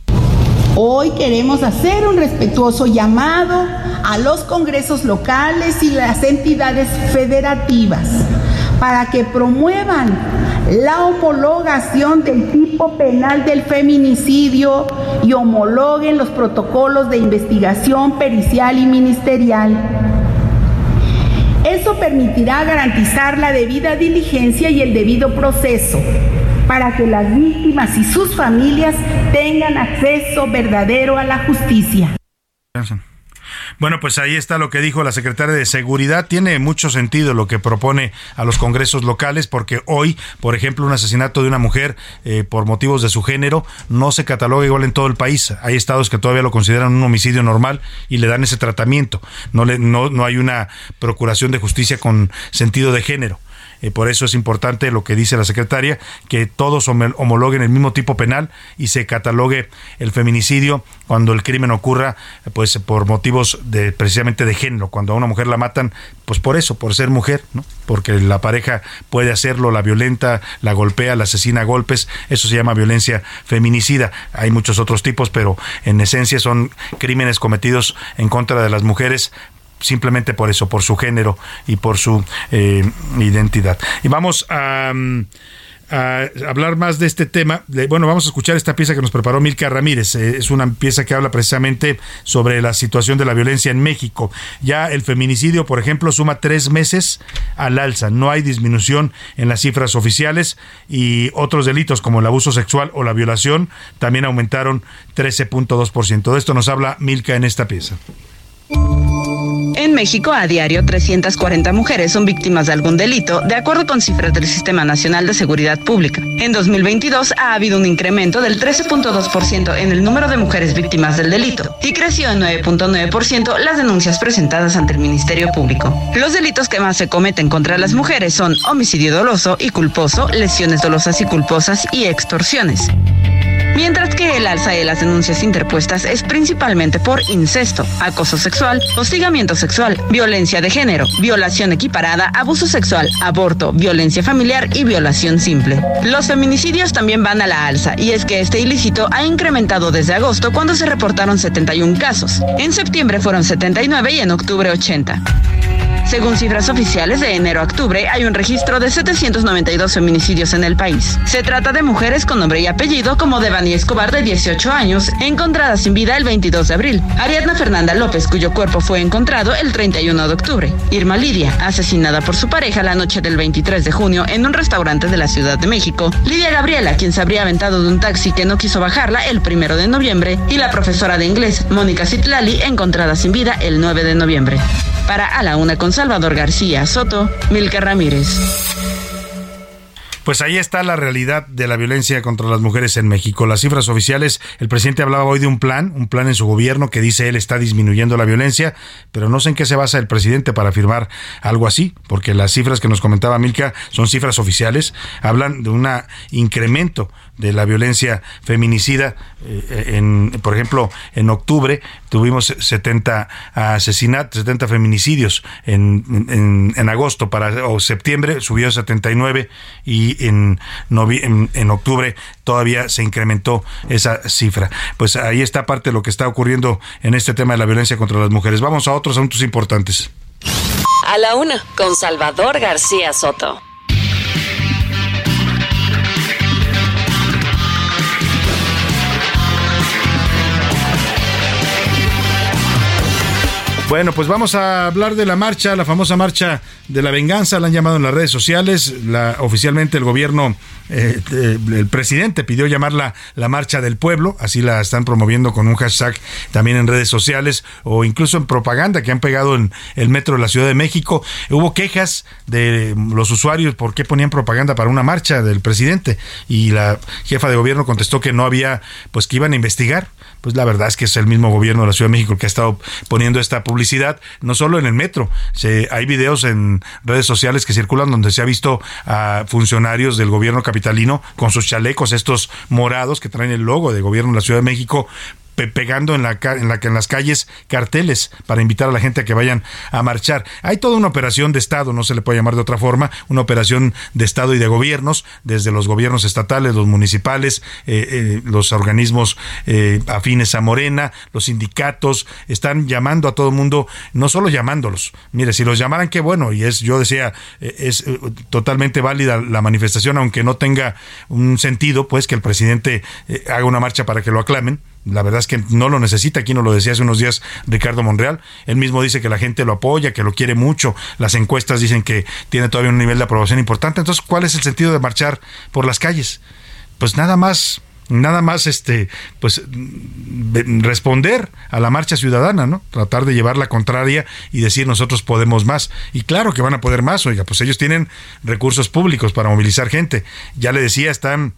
Hoy queremos hacer un respetuoso llamado a los congresos locales y las entidades federativas para que promuevan la homologación del tipo penal del feminicidio y homologuen los protocolos de investigación pericial y ministerial. Eso permitirá garantizar la debida diligencia y el debido proceso para que las víctimas y sus familias tengan acceso verdadero a la justicia. Bueno, pues ahí está lo que dijo la secretaria de Seguridad. Tiene mucho sentido lo que propone a los congresos locales, porque hoy, por ejemplo, un asesinato de una mujer eh, por motivos de su género no se cataloga igual en todo el país. Hay estados que todavía lo consideran un homicidio normal y le dan ese tratamiento. No, le, no, no hay una procuración de justicia con sentido de género. Eh, por eso es importante lo que dice la secretaria, que todos homologuen el mismo tipo penal y se catalogue el feminicidio cuando el crimen ocurra pues por motivos de precisamente de género, cuando a una mujer la matan pues por eso, por ser mujer, ¿no? Porque la pareja puede hacerlo, la violenta, la golpea, la asesina a golpes, eso se llama violencia feminicida. Hay muchos otros tipos, pero en esencia son crímenes cometidos en contra de las mujeres simplemente por eso, por su género y por su eh, identidad. Y vamos a... Mm, a hablar más de este tema. bueno, vamos a escuchar esta pieza que nos preparó Milka Ramírez. Eh, es una pieza que habla precisamente sobre la situación de la violencia en México. Ya el feminicidio, por ejemplo, suma tres meses al alza. No hay disminución en las cifras oficiales y otros delitos como el abuso sexual o la violación también aumentaron 13.2%. De esto nos habla Milka en esta pieza. En México, a diario, 340 mujeres son víctimas de algún delito, de acuerdo con cifras del Sistema Nacional de Seguridad Pública. En 2022 ha habido un incremento del 13.2% en el número de mujeres víctimas del delito y creció en 9.9% las denuncias presentadas ante el Ministerio Público. Los delitos que más se cometen contra las mujeres son homicidio doloso y culposo, lesiones dolosas y culposas y extorsiones mientras que el alza de las denuncias interpuestas es principalmente por incesto, acoso sexual, hostigamiento sexual, violencia de género, violación equiparada, abuso sexual, aborto, violencia familiar y violación simple. Los feminicidios también van a la alza y es que este ilícito ha incrementado desde agosto cuando se reportaron 71 casos. En septiembre fueron 79 y en octubre 80. Según cifras oficiales de enero a octubre, hay un registro de 792 feminicidios en el país. Se trata de mujeres con nombre y apellido como Devani Escobar de 18 años, encontrada sin vida el 22 de abril. Ariadna Fernanda López, cuyo cuerpo fue encontrado el 31 de octubre. Irma Lidia, asesinada por su pareja la noche del 23 de junio en un restaurante de la Ciudad de México. Lidia Gabriela, quien se habría aventado de un taxi que no quiso bajarla el 1 de noviembre. Y la profesora de inglés, Mónica Citlali, encontrada sin vida el 9 de noviembre. Para A la Una con Salvador García Soto, Milka Ramírez. Pues ahí está la realidad de la violencia contra las mujeres en México. Las cifras oficiales, el presidente hablaba hoy de un plan, un plan en su gobierno que dice él está disminuyendo la violencia, pero no sé en qué se basa el presidente para afirmar algo así, porque las cifras que nos comentaba Milka son cifras oficiales, hablan de un incremento de la violencia feminicida. Eh, en, por ejemplo, en octubre tuvimos 70 asesinatos, 70 feminicidios. En, en, agosto para o septiembre subió a 79 y en, en, en octubre todavía se incrementó esa cifra. Pues ahí está parte de lo que está ocurriendo en este tema de la violencia contra las mujeres. Vamos a otros asuntos importantes. A la una, con Salvador García Soto. Bueno, pues vamos a hablar de la marcha, la famosa marcha de la venganza, la han llamado en las redes sociales. La, oficialmente el gobierno, eh, el presidente pidió llamarla la marcha del pueblo, así la están promoviendo con un hashtag también en redes sociales o incluso en propaganda que han pegado en el metro de la Ciudad de México. Hubo quejas de los usuarios por qué ponían propaganda para una marcha del presidente y la jefa de gobierno contestó que no había, pues que iban a investigar pues la verdad es que es el mismo gobierno de la Ciudad de México que ha estado poniendo esta publicidad, no solo en el metro, se, hay videos en redes sociales que circulan donde se ha visto a funcionarios del gobierno capitalino con sus chalecos, estos morados que traen el logo de gobierno de la Ciudad de México, pegando en la, en la en las calles carteles para invitar a la gente a que vayan a marchar. Hay toda una operación de Estado, no se le puede llamar de otra forma, una operación de Estado y de gobiernos, desde los gobiernos estatales, los municipales, eh, eh, los organismos eh, afines a Morena, los sindicatos, están llamando a todo el mundo, no solo llamándolos. Mire, si los llamaran, qué bueno, y es, yo decía, es totalmente válida la manifestación, aunque no tenga un sentido, pues que el presidente haga una marcha para que lo aclamen la verdad es que no lo necesita, aquí nos lo decía hace unos días Ricardo Monreal, él mismo dice que la gente lo apoya, que lo quiere mucho, las encuestas dicen que tiene todavía un nivel de aprobación importante, entonces ¿cuál es el sentido de marchar por las calles? Pues nada más nada más este pues responder a la marcha ciudadana, ¿no? Tratar de llevar la contraria y decir nosotros podemos más. Y claro que van a poder más, oiga, pues ellos tienen recursos públicos para movilizar gente. Ya le decía, están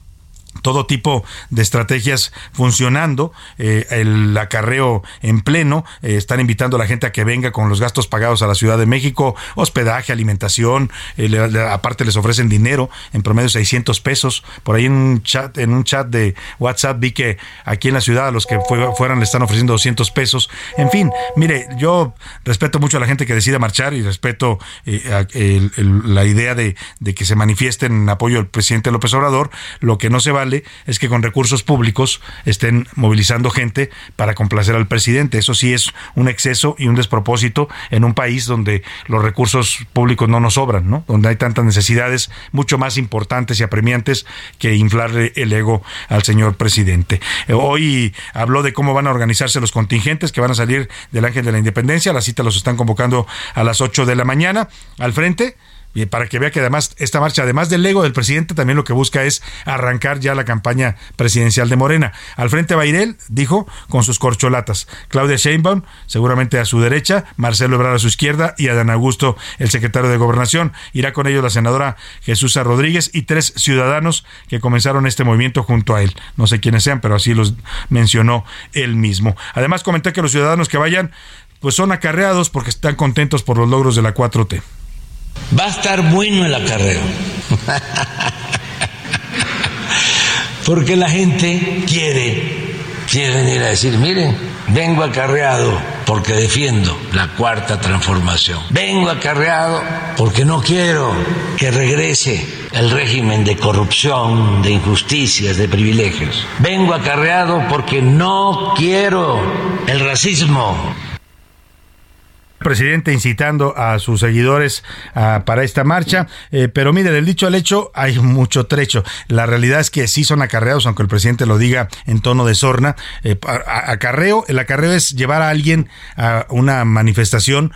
todo tipo de estrategias funcionando, eh, el acarreo en pleno, eh, están invitando a la gente a que venga con los gastos pagados a la Ciudad de México, hospedaje, alimentación, eh, aparte les ofrecen dinero, en promedio 600 pesos, por ahí en un chat, en un chat de WhatsApp vi que aquí en la ciudad a los que fueran le están ofreciendo 200 pesos, en fin, mire, yo respeto mucho a la gente que decide marchar y respeto la idea de, de que se manifiesten en apoyo al presidente López Obrador, lo que no se va es que con recursos públicos estén movilizando gente para complacer al presidente. Eso sí es un exceso y un despropósito en un país donde los recursos públicos no nos sobran, ¿no? Donde hay tantas necesidades mucho más importantes y apremiantes que inflarle el ego al señor presidente. Eh, Hoy habló de cómo van a organizarse los contingentes que van a salir del Ángel de la Independencia. La cita los están convocando a las 8 de la mañana al frente. Para que vea que además esta marcha, además del ego del presidente, también lo que busca es arrancar ya la campaña presidencial de Morena. Al frente Bairel, dijo, con sus corcholatas. Claudia Sheinbaum, seguramente a su derecha, Marcelo Ebrard a su izquierda y Adán Augusto, el secretario de Gobernación. Irá con ellos la senadora Jesús Rodríguez y tres ciudadanos que comenzaron este movimiento junto a él. No sé quiénes sean, pero así los mencionó él mismo. Además comenté que los ciudadanos que vayan pues son acarreados porque están contentos por los logros de la 4T. Va a estar bueno el acarreo. Porque la gente quiere, quiere venir a decir, miren, vengo acarreado porque defiendo la cuarta transformación. Vengo acarreado porque no quiero que regrese el régimen de corrupción, de injusticias, de privilegios. Vengo acarreado porque no quiero el racismo, presidente incitando a sus seguidores ah, para esta marcha, eh, pero mire, del dicho al hecho hay mucho trecho. La realidad es que sí son acarreados, aunque el presidente lo diga en tono de sorna. Eh, acarreo, el acarreo es llevar a alguien a una manifestación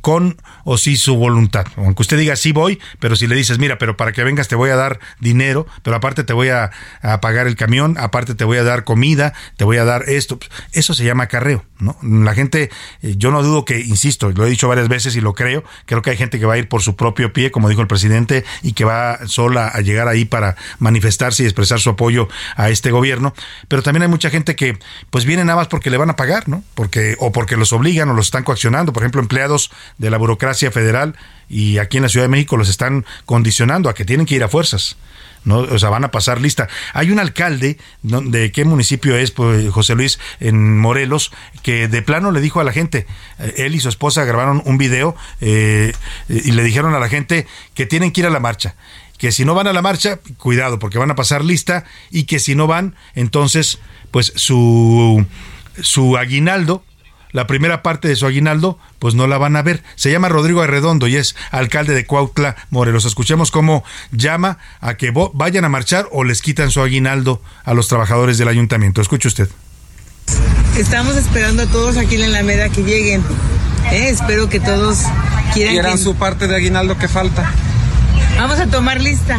con o sin su voluntad. Aunque usted diga sí voy, pero si le dices, mira, pero para que vengas te voy a dar dinero, pero aparte te voy a, pagar el camión, aparte te voy a dar comida, te voy a dar esto, eso se llama acarreo, ¿no? La gente, eh, yo no dudo que, insisto, lo he dicho varias veces y lo creo, creo que hay gente que va a ir por su propio pie, como dijo el presidente, y que va sola a llegar ahí para manifestarse y expresar su apoyo a este gobierno, pero también hay mucha gente que pues viene nada más porque le van a pagar, ¿no? Porque o porque los obligan o los están coaccionando, por ejemplo, empleados de la burocracia federal y aquí en la Ciudad de México los están condicionando a que tienen que ir a fuerzas. ¿No? O sea, van a pasar lista. Hay un alcalde. ¿de qué municipio es, pues, José Luis, en Morelos, que de plano le dijo a la gente, eh, él y su esposa grabaron un video eh, y le dijeron a la gente que tienen que ir a la marcha que si no van a la marcha, cuidado, porque van a pasar lista y que si no van, entonces, pues su, su aguinaldo, la primera parte de su aguinaldo, pues no la van a ver. Se llama Rodrigo Arredondo y es alcalde de Cuautla, Morelos. Escuchemos cómo llama a que vayan a marchar o les quitan su aguinaldo a los trabajadores del ayuntamiento. Escuche usted. Estamos esperando a todos aquí en la Alameda que lleguen. Eh, espero que todos quieran. Quieran que- su parte de aguinaldo que falta. Vamos a tomar lista.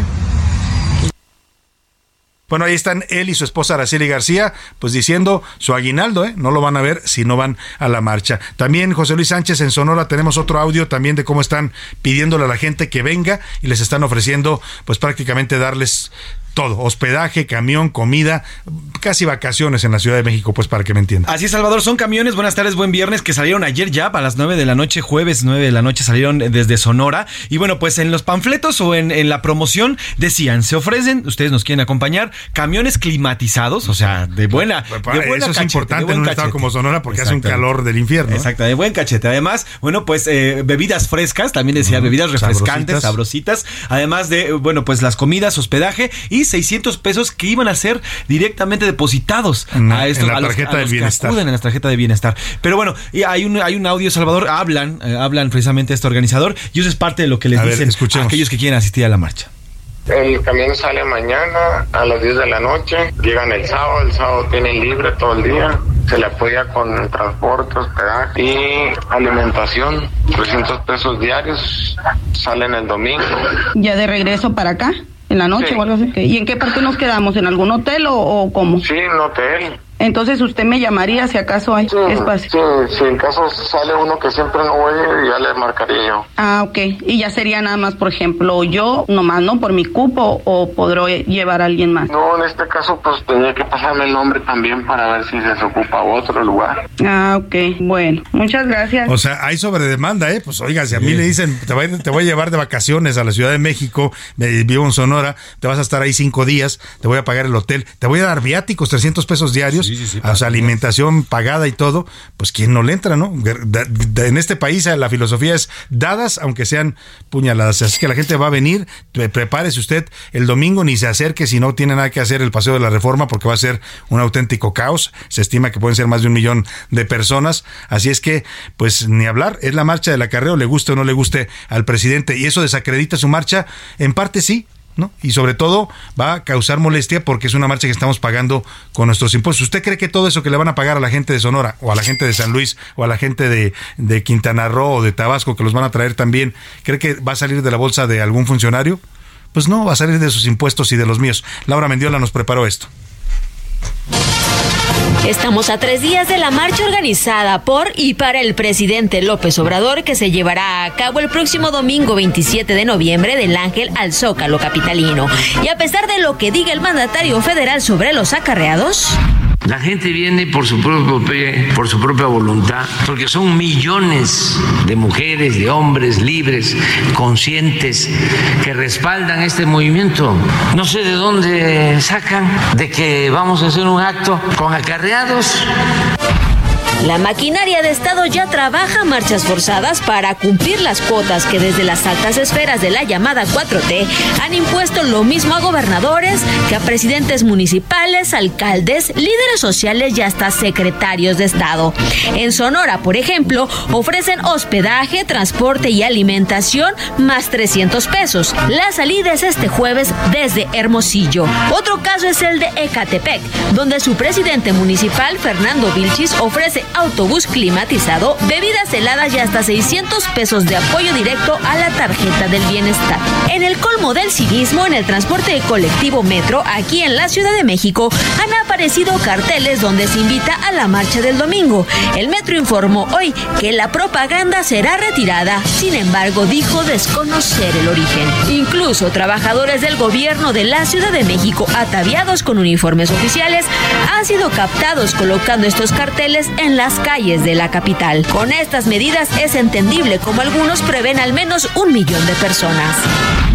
Bueno, ahí están él y su esposa Araceli García, pues diciendo su aguinaldo, ¿eh? No lo van a ver si no van a la marcha. También José Luis Sánchez en Sonora tenemos otro audio también de cómo están pidiéndole a la gente que venga y les están ofreciendo, pues prácticamente darles todo, hospedaje, camión, comida, casi vacaciones en la Ciudad de México, pues para que me entiendan. Así es, Salvador, son camiones, buenas tardes, buen viernes, que salieron ayer ya a las 9 de la noche, jueves 9 de la noche, salieron desde Sonora. Y bueno, pues en los panfletos o en, en la promoción decían, se ofrecen, ustedes nos quieren acompañar, camiones climatizados, o sea, de buena, de buena Eso es importante en un estado como Sonora porque hace un calor del infierno. ¿eh? Exacto, de buen cachete. Además, bueno, pues eh, bebidas frescas, también decía bebidas refrescantes, sabrositas. sabrositas. Además de, eh, bueno, pues las comidas, hospedaje y 600 pesos que iban a ser directamente depositados En- a estos en la a los- tarjeta a del los que bienestar. acuden en la tarjeta de bienestar. Pero bueno, y hay un, hay un audio, Salvador, hablan, eh, hablan precisamente este organizador y eso es parte de lo que les A ver, dicen a escuchemos. aquellos que quieren asistir a la marcha. El camión sale mañana a las 10 de la noche, llegan el sábado, el sábado tienen libre todo el día, se le apoya con transporte, hospedaje y alimentación, 300 pesos diarios, salen el domingo. ¿Ya de regreso para acá? ¿En la noche Sí. o algo así? ¿Y en qué parte nos quedamos? ¿En algún hotel o, o cómo? Sí, en hotel. Entonces usted me llamaría si acaso hay espacio. Sí, si en caso sale uno que siempre no voy, ya le marcaría yo. Ah, ok. Y ya sería nada más, por ejemplo, yo nomás, ¿no? Por mi cupo o podré llevar a alguien más. No, en este caso pues tenía que pasarme el nombre también para ver si se ocupa otro lugar. Ah, ok. Bueno, muchas gracias. O sea, hay sobredemanda, ¿eh? Pues oiga, si a mí le dicen, te voy, te voy a llevar de vacaciones a la Ciudad de México, me vivo en Sonora, te vas a estar ahí cinco días, te voy a pagar el hotel, te voy a dar viáticos, 300 pesos diarios, ellos, a su alimentación pagada y todo, pues quién no le entra, ¿no? En este país eh, la filosofía es dadas, aunque sean puñaladas. Así que la gente va a venir, pre- prepárese usted el domingo, ni se acerque si no tiene nada que hacer el paseo de la reforma, porque va a ser un auténtico caos. Se estima que pueden ser más de un millón de personas. Así es que, pues ni hablar, es la marcha del acarreo, le guste o no le guste al presidente. Y eso desacredita su marcha, en parte sí, ¿no? Y sobre todo va a causar molestia porque es una marcha que estamos pagando con nuestros impuestos. ¿Usted cree que todo eso que le van a pagar a la gente de Sonora o a la gente de San Luis o a la gente de, de Quintana Roo o de Tabasco que los van a traer también, cree que va a salir de la bolsa de algún funcionario? Pues no, va a salir de sus impuestos y de los míos. Laura Mendiola nos preparó esto. Estamos a tres días de la marcha organizada por y para el presidente López Obrador que se llevará a cabo el próximo domingo 27 de noviembre del Ángel al Zócalo Capitalino. Y a pesar de lo que diga el mandatario federal sobre los acarreados, La gente viene por su propio por su propia voluntad, porque son millones de mujeres, de hombres libres, conscientes, que respaldan este movimiento. No sé de dónde sacan de que vamos a hacer un acto con acarreados. La maquinaria de Estado ya trabaja marchas forzadas para cumplir las cuotas que desde las altas esferas de la llamada 4T han impuesto lo mismo a gobernadores que a presidentes municipales, alcaldes, líderes sociales y hasta secretarios de Estado. En Sonora, por ejemplo, ofrecen hospedaje, transporte y alimentación más 300 pesos. La salida es este jueves desde Hermosillo. Otro caso es el de Ecatepec, donde su presidente municipal, Fernando Vilchis, ofrece autobús climatizado, bebidas heladas y hasta 600 pesos de apoyo directo a la tarjeta del bienestar. En el colmo del civismo, en el transporte colectivo Metro, aquí en la Ciudad de México, han aparecido carteles donde se invita a la marcha del domingo. El Metro informó hoy que la propaganda será retirada, sin embargo dijo desconocer el origen. Incluso trabajadores del gobierno de la Ciudad de México, ataviados con uniformes oficiales, han sido captados colocando estos carteles en las calles de la capital. Con estas medidas es entendible como algunos prevén al menos un millón de personas.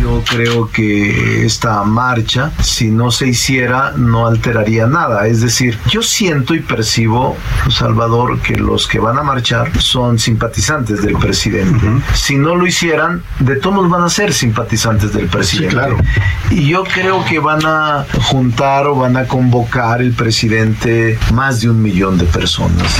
Yo creo que esta marcha, si no se hiciera, no alteraría nada. Es decir, yo siento y percibo, Salvador, que los que van a marchar son simpatizantes del presidente. Si no lo hicieran, de todos van a ser simpatizantes del presidente. Y yo creo que van a juntar o van a convocar el presidente más de un millón de personas.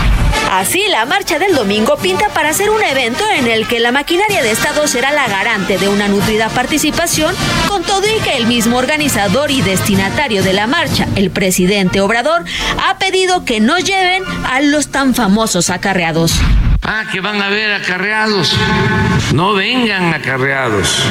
Así, la marcha del domingo pinta para ser un evento en el que la maquinaria de Estado será la garante de una nutrida participación, con todo y que el mismo organizador y destinatario de la marcha, el presidente Obrador, ha pedido que no lleven a los tan famosos acarreados. Ah, que van a ver acarreados. No vengan acarreados.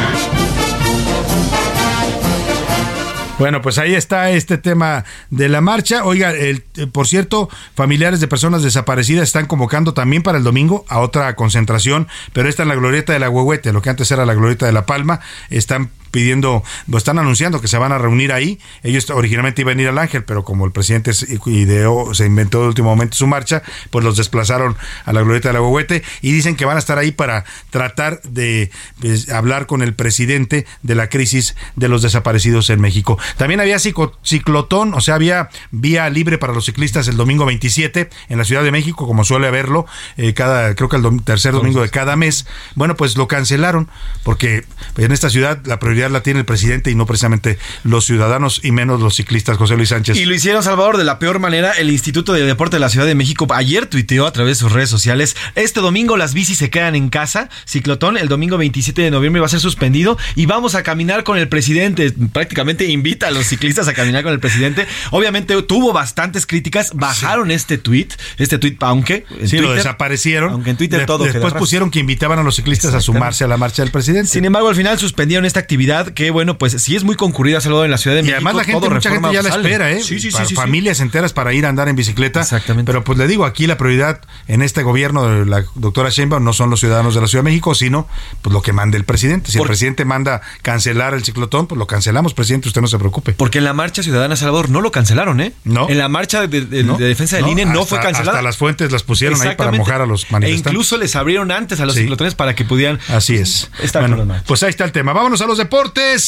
Bueno, pues ahí está este tema de la marcha. Oiga, el, eh, por cierto, familiares de personas desaparecidas están convocando también para el domingo a otra concentración, pero esta en la glorieta de la Huehuete, lo que antes era la glorieta de la Palma. Están pidiendo, lo están anunciando que se van a reunir ahí. Ellos originalmente iban a ir al Ángel, pero como el presidente se ideó, se inventó de último momento su marcha, pues los desplazaron a la glorieta de la Huehuete y dicen que van a estar ahí para tratar de pues, hablar con el presidente de la crisis de los desaparecidos en México. También había ciclotón, o sea, había vía libre para los ciclistas el domingo 27 en la Ciudad de México, como suele haberlo, eh, cada, creo que el dom- tercer domingo de cada mes. Bueno, pues lo cancelaron, porque en esta ciudad la prioridad la tiene el presidente y no precisamente los ciudadanos y menos los ciclistas, José Luis Sánchez. Y lo hicieron, Salvador, de la peor manera. El Instituto de Deporte de la Ciudad de México ayer tuiteó a través de sus redes sociales. Este domingo las bicis se quedan en casa. Ciclotón, el domingo 27 de noviembre va a ser suspendido y vamos a caminar con el presidente. Prácticamente invita a los ciclistas a caminar con el presidente. Obviamente tuvo bastantes críticas. Bajaron este tweet, este tweet, aunque en Sí, lo desaparecieron. Aunque en Twitter De- todo Después pusieron que invitaban a los ciclistas a sumarse a la marcha del presidente. Sin embargo, al final suspendieron esta actividad que, bueno, pues sí es muy concurrida, Salvador, en la Ciudad de Y México. además la gente, todo mucha gente ya la espera, ¿eh? Sí, sí, sí, sí. Familias enteras para ir a andar en bicicleta. Exactamente. Pero pues le digo, aquí la prioridad en este gobierno de la doctora Sheinbaum no son los ciudadanos de la Ciudad de México, sino pues lo que manda el presidente. Si el presidente manda cancelar el ciclotón, pues lo cancelamos, presidente, usted no se preocupe. Porque en la marcha ciudadana Salvador no lo cancelaron, ¿eh? No. En la marcha de, de- No, de defensa del no, INE no hasta- fue cancelada. hasta las fuentes las pusieron ahí para mojar a los manifestantes. E incluso les abrieron antes a los ciclotones para que pudieran. Así es. estar Bueno, con los pues ahí está el tema. Vámonos a los deportes.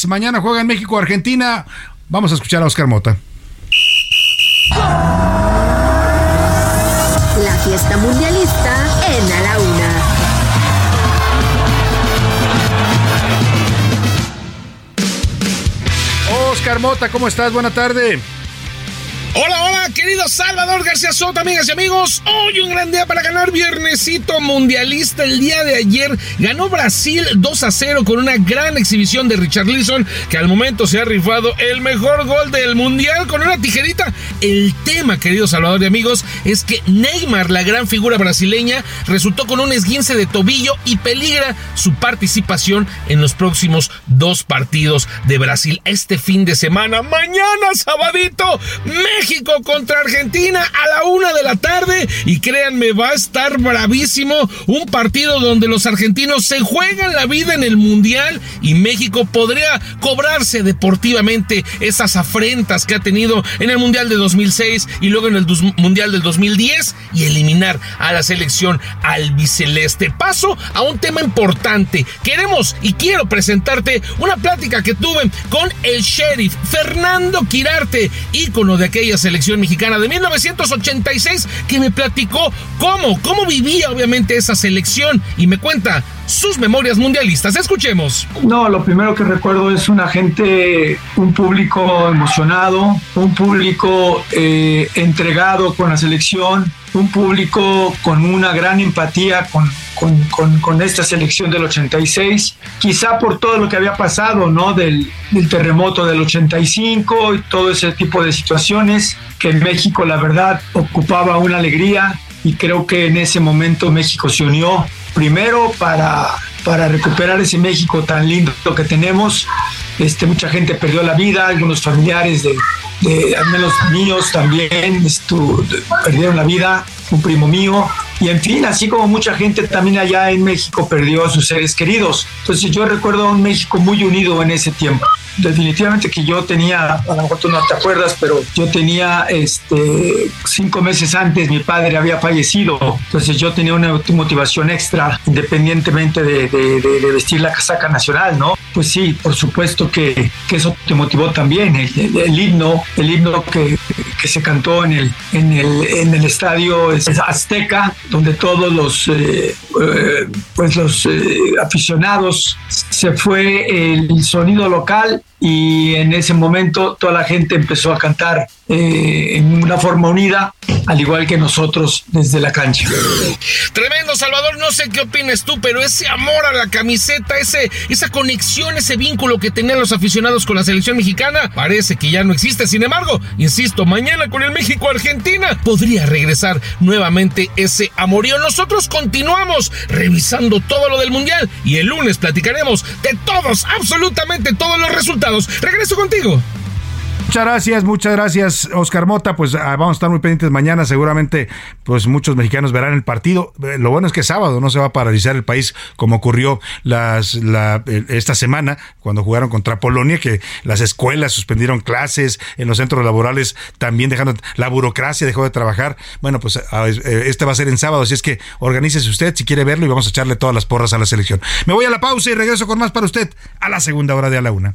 Mañana juega en México Argentina. Vamos a escuchar a Oscar Mota. fiesta mundialista en A la Una. Oscar Mota, ¿cómo estás? Buena tarde. Hola, hola, querido Salvador García Soto, amigas y amigos. Hoy un gran día para ganar viernesito mundialista. El día de ayer ganó Brasil 2 a 0 con una gran exhibición de Richard Leeson, que al momento se ha rifado el mejor gol del mundial con una tijerita. El tema, querido Salvador y amigos, es que Neymar, la gran figura brasileña, resultó con un esguince de tobillo y peligra su participación en los próximos dos partidos de Brasil este fin de semana. Mañana, sabadito, México contra Argentina a la una de la tarde. Y créanme, va a estar bravísimo. Un partido donde los argentinos se juegan la vida en el Mundial y México podría cobrarse deportivamente esas afrentas que ha tenido en el Mundial de 2006 y luego en el Mundial del 2010 y eliminar a la selección albiceleste. Paso a un tema importante. Queremos y quiero presentarte una plática que tuve con el sheriff Fernando Quirarte, ícono de aquella selección mexicana de 1986, que me platicó cómo, cómo vivía obviamente esa selección y me cuenta sus memorias mundialistas. Escuchemos. No, lo primero que recuerdo es una gente, un público emocionado, un público eh, entregado con la selección, un público con una gran empatía con, con, con- esta selección del 86, quizá por todo lo que había pasado, ¿no? Del, del terremoto del 85 y todo ese tipo de situaciones, que en México la verdad ocupaba una alegría y creo que en ese momento México se unió primero para, para recuperar ese México tan lindo que tenemos. Este, mucha gente perdió la vida, algunos familiares de, de al menos míos también perdieron la vida, un primo mío. Y en fin, así como mucha gente también allá en México perdió a sus seres queridos. Entonces yo recuerdo a un México muy unido en ese tiempo. Definitivamente que yo tenía, a lo mejor tú no te acuerdas, pero yo tenía este, cinco meses antes, mi padre había fallecido. Entonces yo tenía una motivación extra, independientemente de, de- de- de vestir la casaca nacional, ¿no? Pues sí, por supuesto que, que eso te motivó también. El, el- el himno, el himno que, que se cantó en el, en el, en el estadio Azteca, donde todos los, eh, eh, pues los eh, aficionados se fue el sonido local y en ese momento toda la gente empezó a cantar en una forma unida, al igual que nosotros desde la cancha. Tremendo, Salvador. No sé qué opinas tú, pero ese amor a la camiseta, ese, esa conexión, ese vínculo que tenían los aficionados con la selección mexicana, parece que ya no existe. Sin embargo, insisto, mañana con el México-Argentina podría regresar nuevamente ese amorío. Nosotros continuamos revisando todo lo del Mundial y el lunes platicaremos de todos, absolutamente todos los resultados. Regreso contigo. Muchas gracias, muchas gracias, Oscar Mota. Pues ah, vamos a estar muy pendientes mañana. Seguramente, pues muchos mexicanos verán el partido. Eh, Lo bueno es que sábado no se va a paralizar el país como ocurrió esta semana cuando jugaron contra Polonia, que las escuelas suspendieron clases, en los centros laborales también dejando, la burocracia dejó de trabajar. Bueno, pues ah, eh, este va a ser en sábado, así es que organícese usted si quiere verlo y vamos a echarle todas las porras a la selección. Me voy a la pausa y regreso con más para usted a la segunda hora de a la una.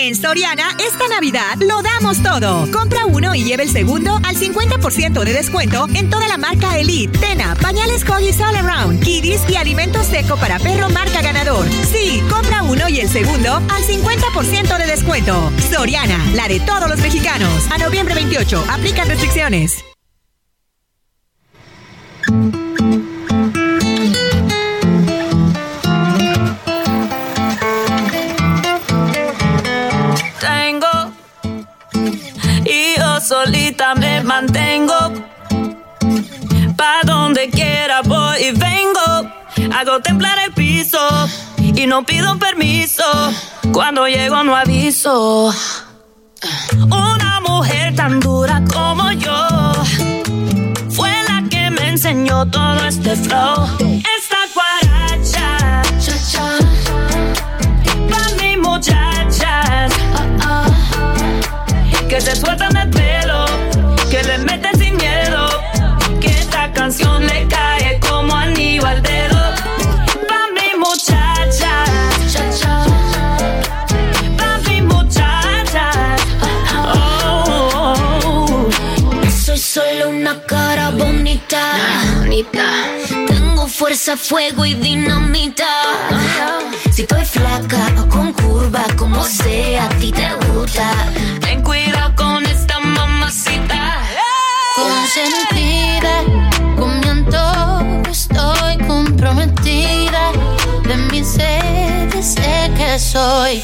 En Soriana, esta Navidad lo damos todo. Compra uno y lleve el segundo al 50% de descuento en toda la marca Elite, Tena, pañales Huggies All Around, Kiddies y alimento seco para perro marca ganador. Sí, compra uno y el segundo al 50% de descuento. Soriana, la de todos los mexicanos. A noviembre 28, aplican restricciones. Mantengo. Pa' donde quiera voy y vengo. Hago templar el piso y no pido permiso. Cuando llego no aviso. Una mujer tan dura como yo fue la que me enseñó todo este flow. Esta guaracha, cha, cha, pa' mis muchachas que se sueltan el pelo, que le meten sin miedo, que esta canción le cae como anillo al dedo. Pa' mi muchacha, pa' mi muchacha. Oh, oh, oh. Soy solo una cara bonita. Tengo fuerza, fuego y dinamita. Si estoy flaca o con curva, como sea, a ti te gusta. Consentida, con mi estoy comprometida. De mi sed sé que soy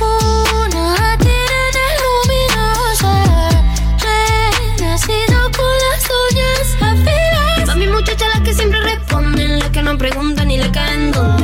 una tirana luminosa. Renacida con las uñas afiladas. Pa' mi muchacha la que siempre responden, la que no preguntan ni le caen donde.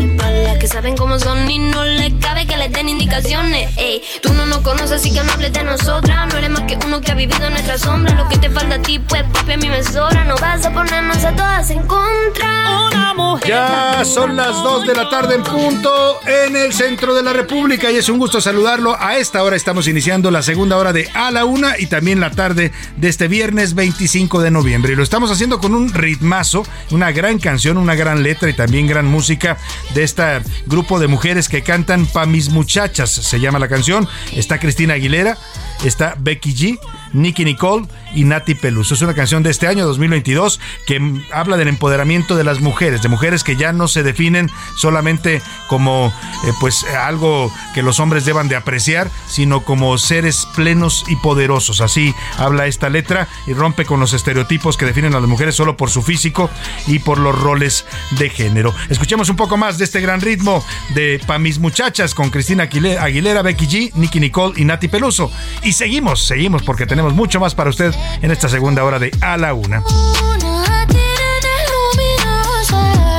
Que saben cómo son y no le cabe que les den indicaciones. Ey, tú no nos conoces así que no hables de nosotras. No eres más que uno que ha vivido en nuestra sombra. Lo que te falta a ti, pues papi a mí me sobra. No vas a ponernos a todas en contra. Una mujer. Ya son las 2 de la tarde en punto en el centro de la República y es un gusto saludarlo. A esta hora estamos iniciando la segunda hora de A la Una y también la tarde de este viernes 25 de noviembre. Y lo estamos haciendo con un ritmazo, una gran canción, una gran letra y también gran música de este grupo de mujeres que cantan Pa' mis muchachas. Se llama la canción. Está Cristina Aguilera, está Becky G, Nicky Nicole y Nati Peluso. Es una canción de este año 2022 que habla del empoderamiento de las mujeres, de mujeres que ya no se definen solamente como eh, pues algo que los hombres deban de apreciar, sino como seres plenos y poderosos. Así habla esta letra y rompe con los estereotipos que definen a las mujeres solo por su físico y por los roles de género. Escuchemos un poco más de este gran ritmo de Pa' mis muchachas con Cristina Aguilera, Becky G, Nicky Nicole y Nati Peluso. Y seguimos, seguimos porque tenemos mucho más para usted en esta segunda hora de A la Una. Una tirana luminosa.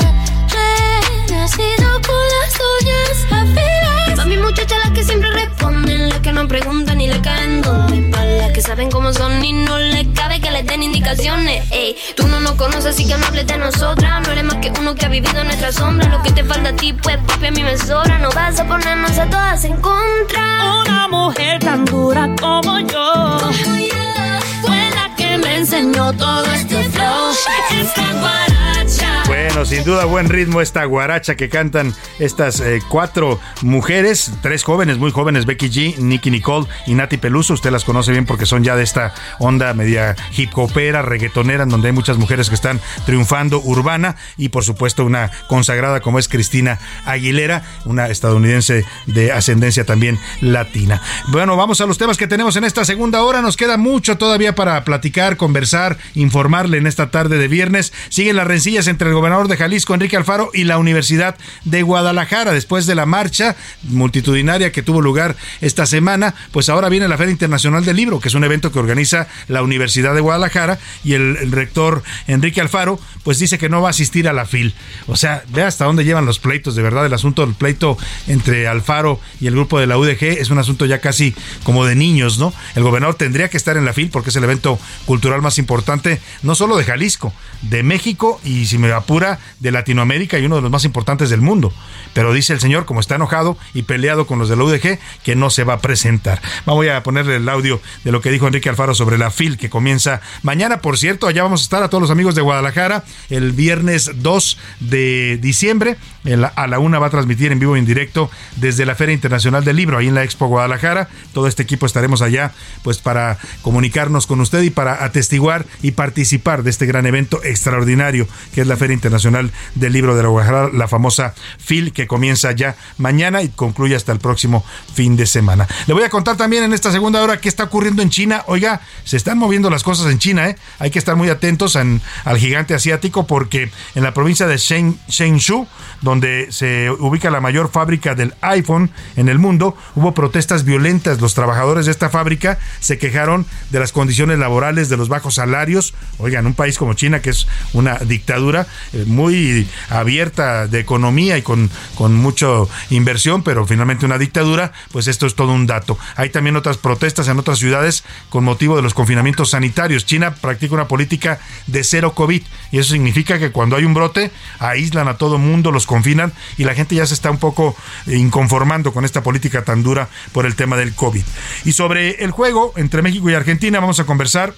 Renacida con las uñas afiladas. Pa' mi muchacha la que siempre responden, la que no preguntan ni le caen donde. Pa' las que saben cómo son y no le cabe que les den indicaciones. Ey, tú no nos conoces así que no hables de nosotras. No eres más que uno que ha vivido en nuestra sombra. Lo que te falta a ti, pues papi a mí me sobra. No vas a ponernos a todas en contra. Una mujer tan dura como yo. Que me enseñó todo este flow. Bueno, sin duda buen ritmo esta guaracha que cantan estas eh, cuatro mujeres, tres jóvenes, muy jóvenes, Becky G, Nicky Nicole y Nati Peluso. Usted las conoce bien porque son ya de esta onda media hip hopera, reggaetonera, donde hay muchas mujeres que están triunfando urbana y por supuesto una consagrada como es Cristina Aguilera, una estadounidense de ascendencia también latina. Bueno, vamos a los temas que tenemos en esta segunda hora. Nos queda mucho todavía para platicar, conversar, informarle en esta tarde de viernes. Siguen las rencillas entre el gobernador de Jalisco, Enrique Alfaro, y la Universidad de Guadalajara. Después de la marcha multitudinaria que tuvo lugar esta semana, pues ahora viene la Feria Internacional del Libro, que es un evento que organiza la Universidad de Guadalajara y el, rector Enrique Alfaro, pues dice que no va a asistir a la FIL. O sea, ve hasta dónde llevan los pleitos, de verdad, el asunto del pleito entre Alfaro y el grupo de la UDG es un asunto ya casi como de niños, ¿no? El gobernador tendría que estar en la FIL porque es el evento cultural más importante, no solo de Jalisco, de México y si me apura, de Latinoamérica y uno de los más importantes del mundo. Pero dice el señor, como está enojado y peleado con los de la UDG, que no se va a presentar. Voy a ponerle el audio de lo que dijo Enrique Alfaro sobre la FIL que comienza mañana, por cierto, allá vamos a estar a todos los amigos de Guadalajara el viernes 2 de diciembre. A la una va a transmitir en vivo y en directo desde la Feria Internacional del Libro, ahí en la Expo Guadalajara. Todo este equipo estaremos allá pues para comunicarnos con usted y para atestiguar y participar de este gran evento extraordinario que es la Feria Internacional del Libro de la Guadalajara, la famosa FIL, que comienza ya mañana y concluye hasta el próximo fin de semana. Le voy a contar también en esta segunda hora qué está ocurriendo en China. Oiga, se están moviendo las cosas en China, ¿eh? Hay que estar muy atentos en- al gigante asiático porque en la provincia de Shen- Shenzhou, donde se ubica la mayor fábrica del iPhone en el mundo, hubo protestas violentas. Los trabajadores de esta fábrica se quejaron de las condiciones laborales, de los bajos salarios. Oigan, un país como China, que es una dictadura eh, muy abierta de economía y con, con mucha inversión, pero finalmente una dictadura, pues esto es todo un dato. Hay también otras protestas en otras ciudades con motivo de los confinamientos sanitarios. China practica una política de cero COVID y eso significa que cuando hay un brote, aíslan a todo mundo, los confinan y la gente ya se está un poco inconformando con esta política tan dura por el tema del COVID. Y sobre el juego entre México y Argentina vamos a conversar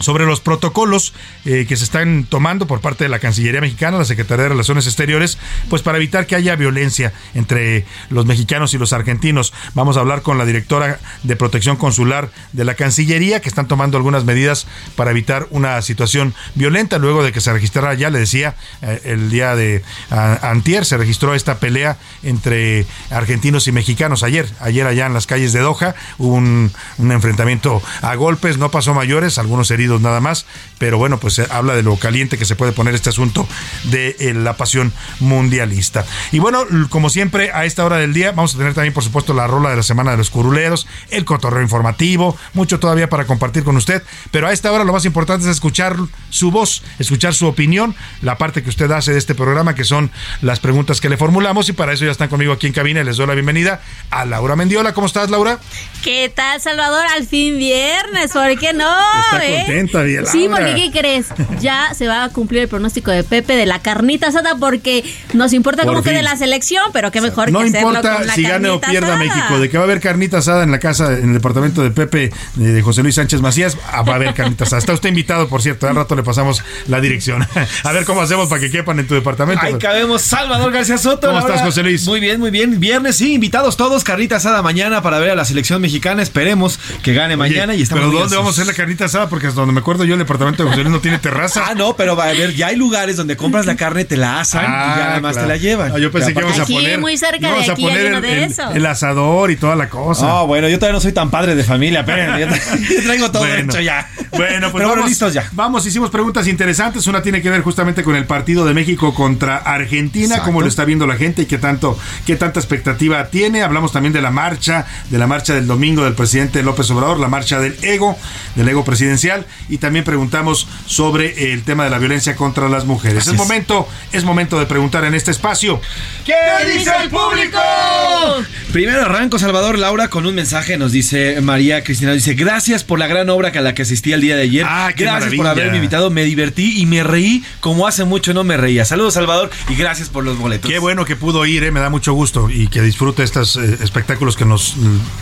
sobre los protocolos eh, que se están tomando por parte de la Cancillería mexicana, la Secretaría de Relaciones Exteriores, pues para evitar que haya violencia entre los mexicanos y los argentinos. Vamos a hablar con la directora de Protección Consular de la Cancillería, que están tomando algunas medidas para evitar una situación violenta luego de que se registrara ya, le decía, eh, el día de antier se registró esta pelea entre argentinos y mexicanos. Ayer, ayer allá en las calles de Doha hubo un enfrentamiento a golpes, no pasó mayores, algunos heridos nada más, pero bueno, pues eh, habla de lo caliente que se puede poner este asunto de eh, la pasión mundialista. Y bueno, como siempre, a esta hora del día vamos a tener también, por supuesto, la rola de la semana de los curuleros, el cotorreo informativo, mucho todavía para compartir con usted, pero a esta hora lo más importante es escuchar su voz, escuchar su opinión, la parte que usted hace de este programa, que son las preguntas que le formulamos, y para eso ya están conmigo aquí en cabina, y les doy la bienvenida a Laura Mendiola. ¿Cómo estás, Laura? ¿Qué tal, Salvador? Al fin viernes, ¿por qué no? Está eh? Bien, Sí, porque ¿qué crees? Ya se va a cumplir el pronóstico de Pepe de la carnita asada porque nos importa Por cómo quede la selección, pero qué mejor No que importa con la si gane o pierda asada. México, de que va a haber carnita asada en la casa, en el departamento de Pepe, eh, de José Luis Sánchez Macías, ah, va a haber carnita asada. Está usted invitado, por cierto, al rato le pasamos la dirección. A ver cómo hacemos para que quepan en tu departamento. Ahí cabemos Salvador García Soto. ¿Cómo estás, José Luis? Muy bien, muy bien. Viernes, sí, invitados todos. Carnita asada mañana para ver a la selección mexicana. Esperemos que gane mañana y estamos Pero ¿dónde vamos a hacer la carnita asada? Porque hasta donde me acuerdo yo, el departamento de José Luis no tiene terraza. Ah, no, pero va a haber, ya hay lugares donde compras la carne, te la asan y ya nada más Ah, claro. te la llevan. Ah, yo pensé que íbamos a Aquí, poner. muy cerca de íbamos a aquí, hay poner uno el, de el- esos. el asador y toda la cosa. No, bueno, yo todavía no soy tan padre de familia, espérenme, yo, tra- yo traigo todo Bueno. hecho ya. Bueno, pues Pero bueno, vamos, listos ya. Vamos, hicimos preguntas interesantes. Una tiene que ver justamente con el partido de México contra Argentina, Exacto. cómo lo está viendo la gente y qué tanto, qué tanta expectativa tiene. Hablamos también de la marcha, de la marcha del domingo del presidente López Obrador, la marcha del ego, del ego presidencial, y también preguntamos sobre el tema de la violencia contra las mujeres. Así es es. momento, es momento de preguntar en este espacio. ¿Qué dice el público? Primero arranco, Salvador Laura, con un mensaje. Nos dice María Cristina: dice, Gracias por la gran obra que a la que asistí el día de ayer. Ah, qué gracias por haberme invitado. Me divertí y me reí como hace mucho no me reía. Saludos, Salvador, y gracias por los boletos. Qué bueno que pudo ir, eh, me da mucho gusto y que disfrute estos eh, espectáculos que nos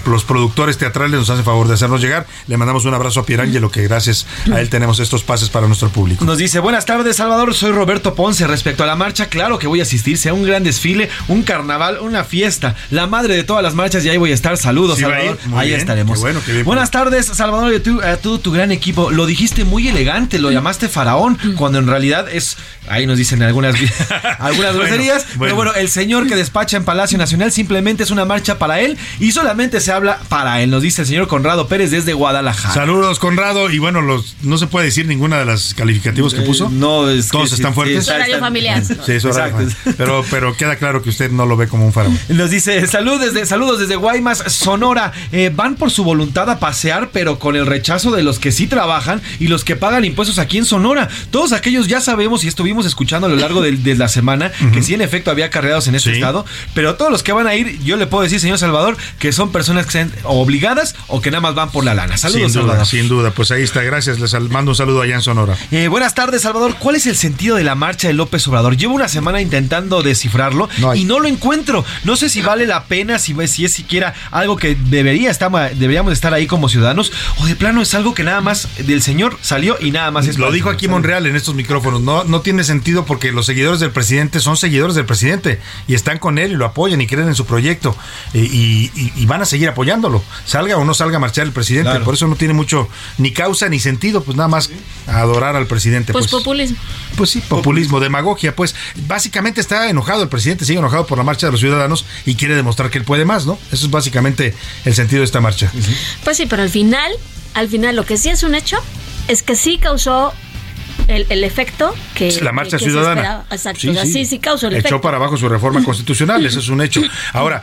los productores teatrales nos hacen favor de hacernos llegar. Le mandamos un abrazo a Pierangelo, que gracias a él tenemos estos pases para nuestro público. Nos dice, buenas tardes Salvador, soy Roberto Ponce. Respecto a la marcha, claro que voy a asistir, sea un gran desfile, un carnaval, una fiesta, la madre de todas las marchas y ahí voy a estar. Saludos, Sí, Salvador. ahí bien, estaremos. qué bueno, qué bien. buenas tardes, Salvador, y a, tu- a todo tu gran equipo. Lo dijiste muy elegante, lo llamaste faraón, cuando en realidad es, ahí nos dicen algunas, algunas Bueno, groserías, bueno. pero bueno, el señor que despacha en Palacio Nacional simplemente es una marcha para él y solamente se habla para él, nos dice el señor Conrado Pérez desde Guadalajara. Saludos, Conrado. Y bueno, los, no se puede decir ninguna de las calificativos que Eh, puso. no, es Todos que están sí, fuertes. sí, Horario familiar. Sí, eso era- Exacto. pero, pero queda claro que usted no lo ve como un faraón. Nos dice, salud desde, saludos desde Guaymas, Sonora. Eh, van por su voluntad a pasear, pero con el rechazo de los que sí trabajan y los que pagan impuestos aquí en Sonora. Todos aquellos ya sabemos y estuvimos escuchando a lo largo de, de la semana que sí, en efecto, había carreados en este Sí. estado. Pero todos los que van a ir, yo le puedo decir, señor Salvador, que son personas que sean obligadas o que nada más van por la lana. Saludos, sin duda, Salvador. sin duda. Pues ahí está. Gracias. Les sal- mando un saludo allá en Sonora. Eh, buenas tardes, Salvador. ¿Cuál es el sentido de la marcha de López Obrador? Llevo una semana intentando descifrarlo No y no lo encuentro. No sé si vale la pena, si, si es siquiera algo que debería estar, deberíamos estar ahí como ciudadanos, o de plano es algo que nada más del señor salió y nada más es Lo dijo aquí. Monreal en estos micrófonos. No, no tiene sentido porque los seguidores del presidente son seguidores del presidente y están con él y lo apoyan y creen en su proyecto y, y- y van a seguir apoyándolo. Salga o no salga a marchar el presidente. Claro. Por eso no tiene mucho ni causa ni sentido, pues nada más adorar al presidente. Pues, Pues, populismo. pues sí, populismo, demagogia, pues básicamente está enojado el presidente, sigue enojado por la marcha de los ciudadanos y quiere demostrar que él puede más, ¿no? Eso es básicamente el sentido de esta marcha. Pues sí, pero al final, al final lo que sí es un hecho es que sí causó el, el efecto que La marcha que- que se ciudadana. Exacto, sea, sí, sí, causó el Echó efecto. para abajo su reforma constitucional, eso es un hecho. Ahora,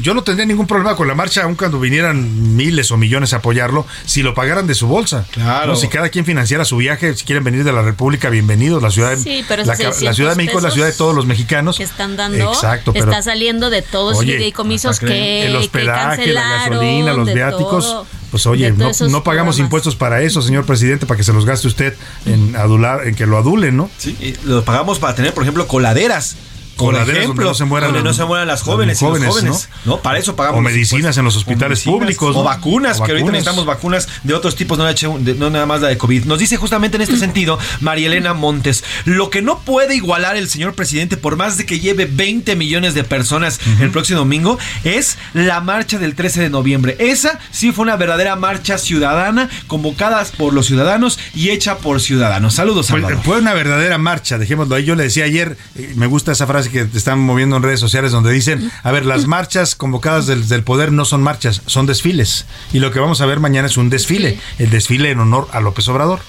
yo no tendría ningún problema con la marcha, aun cuando vinieran miles o millones a apoyarlo, si lo pagaran de su bolsa. Claro. ¿no? Si cada quien financiara su viaje, si quieren venir de la República, bienvenidos. La ciudad, de- Sí, pero la, la 600 Ciudad de México es la ciudad de todos los mexicanos. que están dando Exacto, pero está saliendo de todos los fideicomisos que, el que hospedaje, la gasolina, los viáticos. todo, pues oye, no, pagamos programas. impuestos para eso, señor presidente, para que se los gaste usted en adular, en que lo adulen, ¿no? Sí, y lo pagamos para tener, por ejemplo, coladeras. Por ejemplo, donde no se mueran donde los- no se mueran las los jóvenes, y los jóvenes, jóvenes, ¿no? Para eso pagamos O medicinas en los hospitales públicos, O vacunas, que ahorita necesitamos vacunas de otros tipos, no, la H1 de- no nada más la de COVID. Nos dice justamente en este sentido María Elena Montes, lo que no puede igualar el señor presidente, por más de que lleve 20 millones de personas el próximo domingo, es la marcha del 13 de noviembre. Esa sí fue una verdadera marcha ciudadana, convocada por los ciudadanos y hecha por ciudadanos. Saludos, Fue, Salvador. fue una verdadera marcha, dejémoslo ahí. Yo le decía ayer, eh, me gusta esa frase que te están moviendo en redes sociales donde dicen, a ver, las marchas convocadas del, del poder no son marchas, son desfiles. Y lo que vamos a ver mañana es un desfile, el desfile en honor a López Obrador.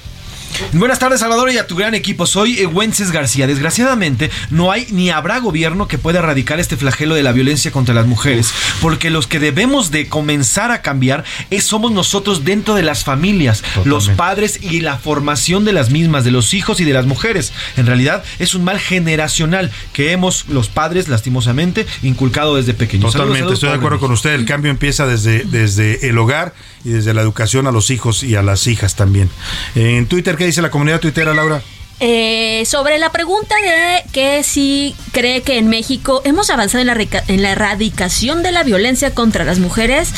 Buenas tardes, Salvador, y a tu gran equipo. Soy eh, Wences García. Desgraciadamente, no hay ni habrá gobierno que pueda erradicar este flagelo de la violencia contra las mujeres, porque los que debemos de comenzar a cambiar es somos nosotros dentro de las familias, los padres y la formación de las mismas, de los hijos y de las mujeres. En realidad, es un mal generacional que hemos los padres lastimosamente inculcado desde pequeños. Totalmente, Saludos, estoy de acuerdo con usted. El cambio empieza desde, desde el hogar y desde la educación a los hijos y a las hijas también. En Twitter, ¿qué dice la comunidad tuitera, Laura? Eh, sobre la pregunta de que si cree que en México hemos avanzado en la, en la erradicación de la violencia contra las mujeres,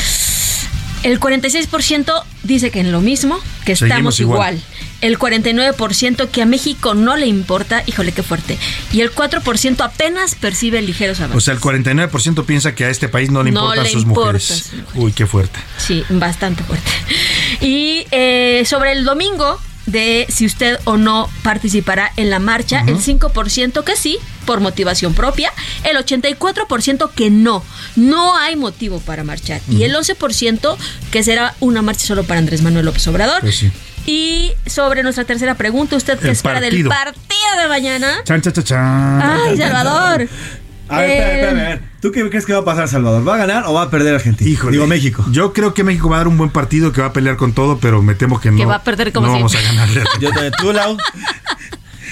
el 46% dice que en lo mismo, que estamos igual. igual. El 49% que a México no le importa, híjole qué fuerte. Y el 4% apenas percibe ligeros O avances. sea, el 49% piensa que a este país no le No importan le sus mujeres. Uy, qué fuerte. Sí, bastante fuerte. Y eh, sobre el domingo, de si usted o no participará en la marcha, el 5% que sí, por motivación propia, el 84% que no, no hay motivo para marchar, y el 11% que será una marcha solo para Andrés Manuel López Obrador. Pues sí. Y sobre nuestra tercera pregunta, ¿usted qué El espera del partido. partido de mañana? Chan, chan, chan, chan. Ay, Salvador. A ver, espera, Eh, espera, a ver. ¿Tú qué crees que va a pasar, Salvador? ¿Va a ganar o va a perder Argentina? Híjole. Digo, México. Yo creo que México va a dar un buen partido, que va a pelear con todo, pero me temo que no. Que va a perder como no vamos a ganarle. Yo te, tú, Lau.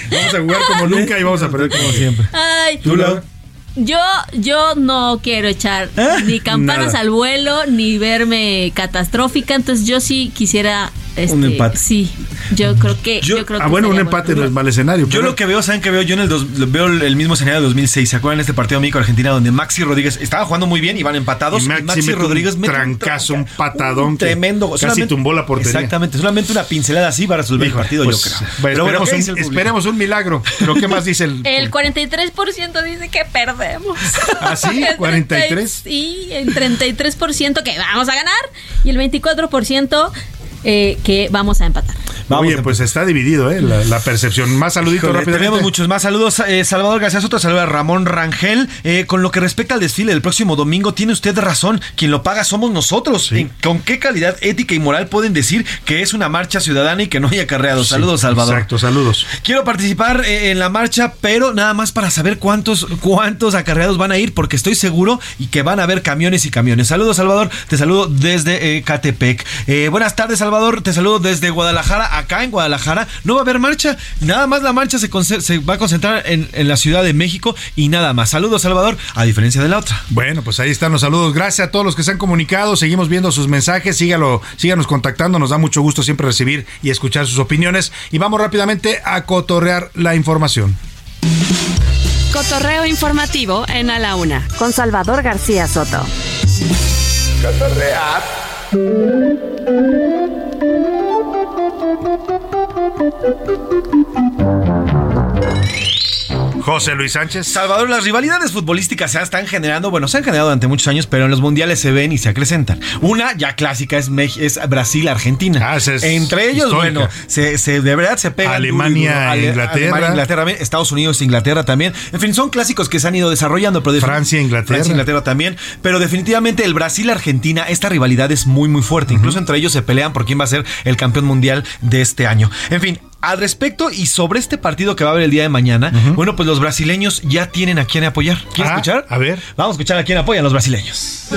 Vamos a jugar como nunca y vamos a perder como siempre. Ay, ¿Tú, Lau? Yo, yo no quiero echar ni campanas Nada. al vuelo, ni verme catastrófica, entonces yo sí quisiera este, Un empate. Sí, yo creo que yo, creo Ah, que bueno, un empate bueno. no es mal escenario. Yo pero- lo que veo, ¿saben qué veo? Yo en el dos- veo el mismo escenario de 2006. ¿Se acuerdan de este partido México-Argentina donde Maxi Rodríguez estaba jugando muy bien y van empatados? Y Y Maxi Maxi, mete un Rodríguez mete trancazo, un patadón un que tremendo. casi solamente- tumbó la portería. Exactamente, solamente una pincelada así para resolver Híjole, el partido, pues, yo creo. bueno, Pero bueno, esperemos, ¿qué un, esperemos un milagro. Pero ¿qué más dice el...? El 43% dice que perdemos. ¿Ah, sí? El 43. Sí, el 33% que vamos a ganar y el 24% eh, que vamos a empatar. Vamos Oye, a- pues está dividido, ¿eh? La, la percepción. Más saluditos rápidamente. tenemos muchos más saludos. Eh, Salvador García Soto, saluda a Ramón Rangel. Eh, con lo que respecta al desfile del próximo domingo, tiene usted razón. Quien lo paga somos nosotros. ¿En- ¿Con qué calidad ética y moral pueden decir que es una marcha ciudadana y que no hay acarreados? Saludos, Salvador. Exacto, saludos. Quiero participar eh, en la marcha, pero nada más para saber cuántos, cuántos acarreados van a ir, porque estoy seguro y que van a haber camiones y camiones. Saludos, Salvador. Te saludo desde eh, Catepec. Eh, buenas tardes, Salvador. Te saludo desde Guadalajara. Acá en Guadalajara no va a haber marcha. Nada más la marcha se, va a concentrar en, en la Ciudad de México y nada más. Saludos, Salvador, a diferencia de la otra. Bueno, pues ahí están los saludos. Gracias a todos los que se han comunicado. Seguimos viendo sus mensajes. Sígalo, síganos contactando. Nos da mucho gusto siempre recibir y escuchar sus opiniones. Y vamos rápidamente a cotorrear la información. Cotorreo informativo en A la Una con Salvador García Soto. Thank you. José Luis Sánchez. Salvador, las rivalidades futbolísticas se están generando, bueno, se han generado durante muchos años, pero en los mundiales se ven y se acrecentan. Una ya clásica es, Mex- es Brasil-Argentina. Ah, Entre ellos, histórica. bueno, se, se- de verdad se pegan. Alemania, duro y duro. Ale- Inglaterra. Alemania, Inglaterra, también, Estados Unidos, Inglaterra también. En fin, son clásicos que se han ido desarrollando. Pero Francia, Inglaterra. Francia, Inglaterra también. Pero definitivamente el Brasil-Argentina, esta rivalidad es muy, muy fuerte. Incluso entre ellos se pelean por quién va a ser el campeón mundial de este año. En fin. Al respecto y sobre este partido que va a haber el día de mañana, bueno, pues los brasileños ya tienen a quién apoyar. ¿Quieres Ah, escuchar? A ver. Vamos a escuchar a quién apoyan los brasileños.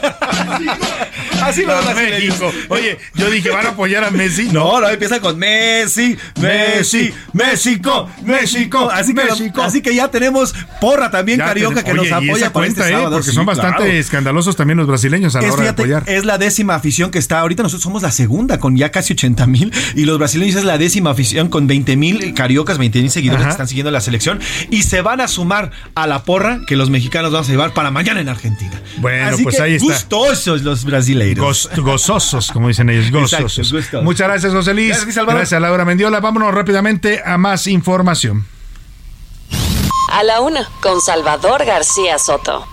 Así los brasileños. México. Oye, yo dije, ¿van a apoyar a Messi? No, no, empieza con Messi, Messi, México, México. Así que, México. así que ya tenemos porra también Ya carioca tenemos- que nos Oye, apoya para cuenta, este ¿eh? sábado. Porque Sí, son bastante claro. escandalosos también los brasileños a la Es, hora de fíjate, apoyar. es la décima afición que está ahorita. Nosotros somos la segunda con ya casi 80 mil. Y los brasileños es la décima afición con 20 mil cariocas, 20 mil seguidores Ajá. que están siguiendo la selección. Y se van a sumar a la porra que los mexicanos vamos a llevar para mañana en Argentina. Bueno, Así pues que ahí está. Gustosos los brasileiros. Goz- gozosos, como dicen ellos, Exacto, gozosos. gustosos. Muchas gracias, José Luis. Gracias, Salvador. Gracias a Laura Mendiola. Vámonos rápidamente a más información. A la una, con Salvador García Soto.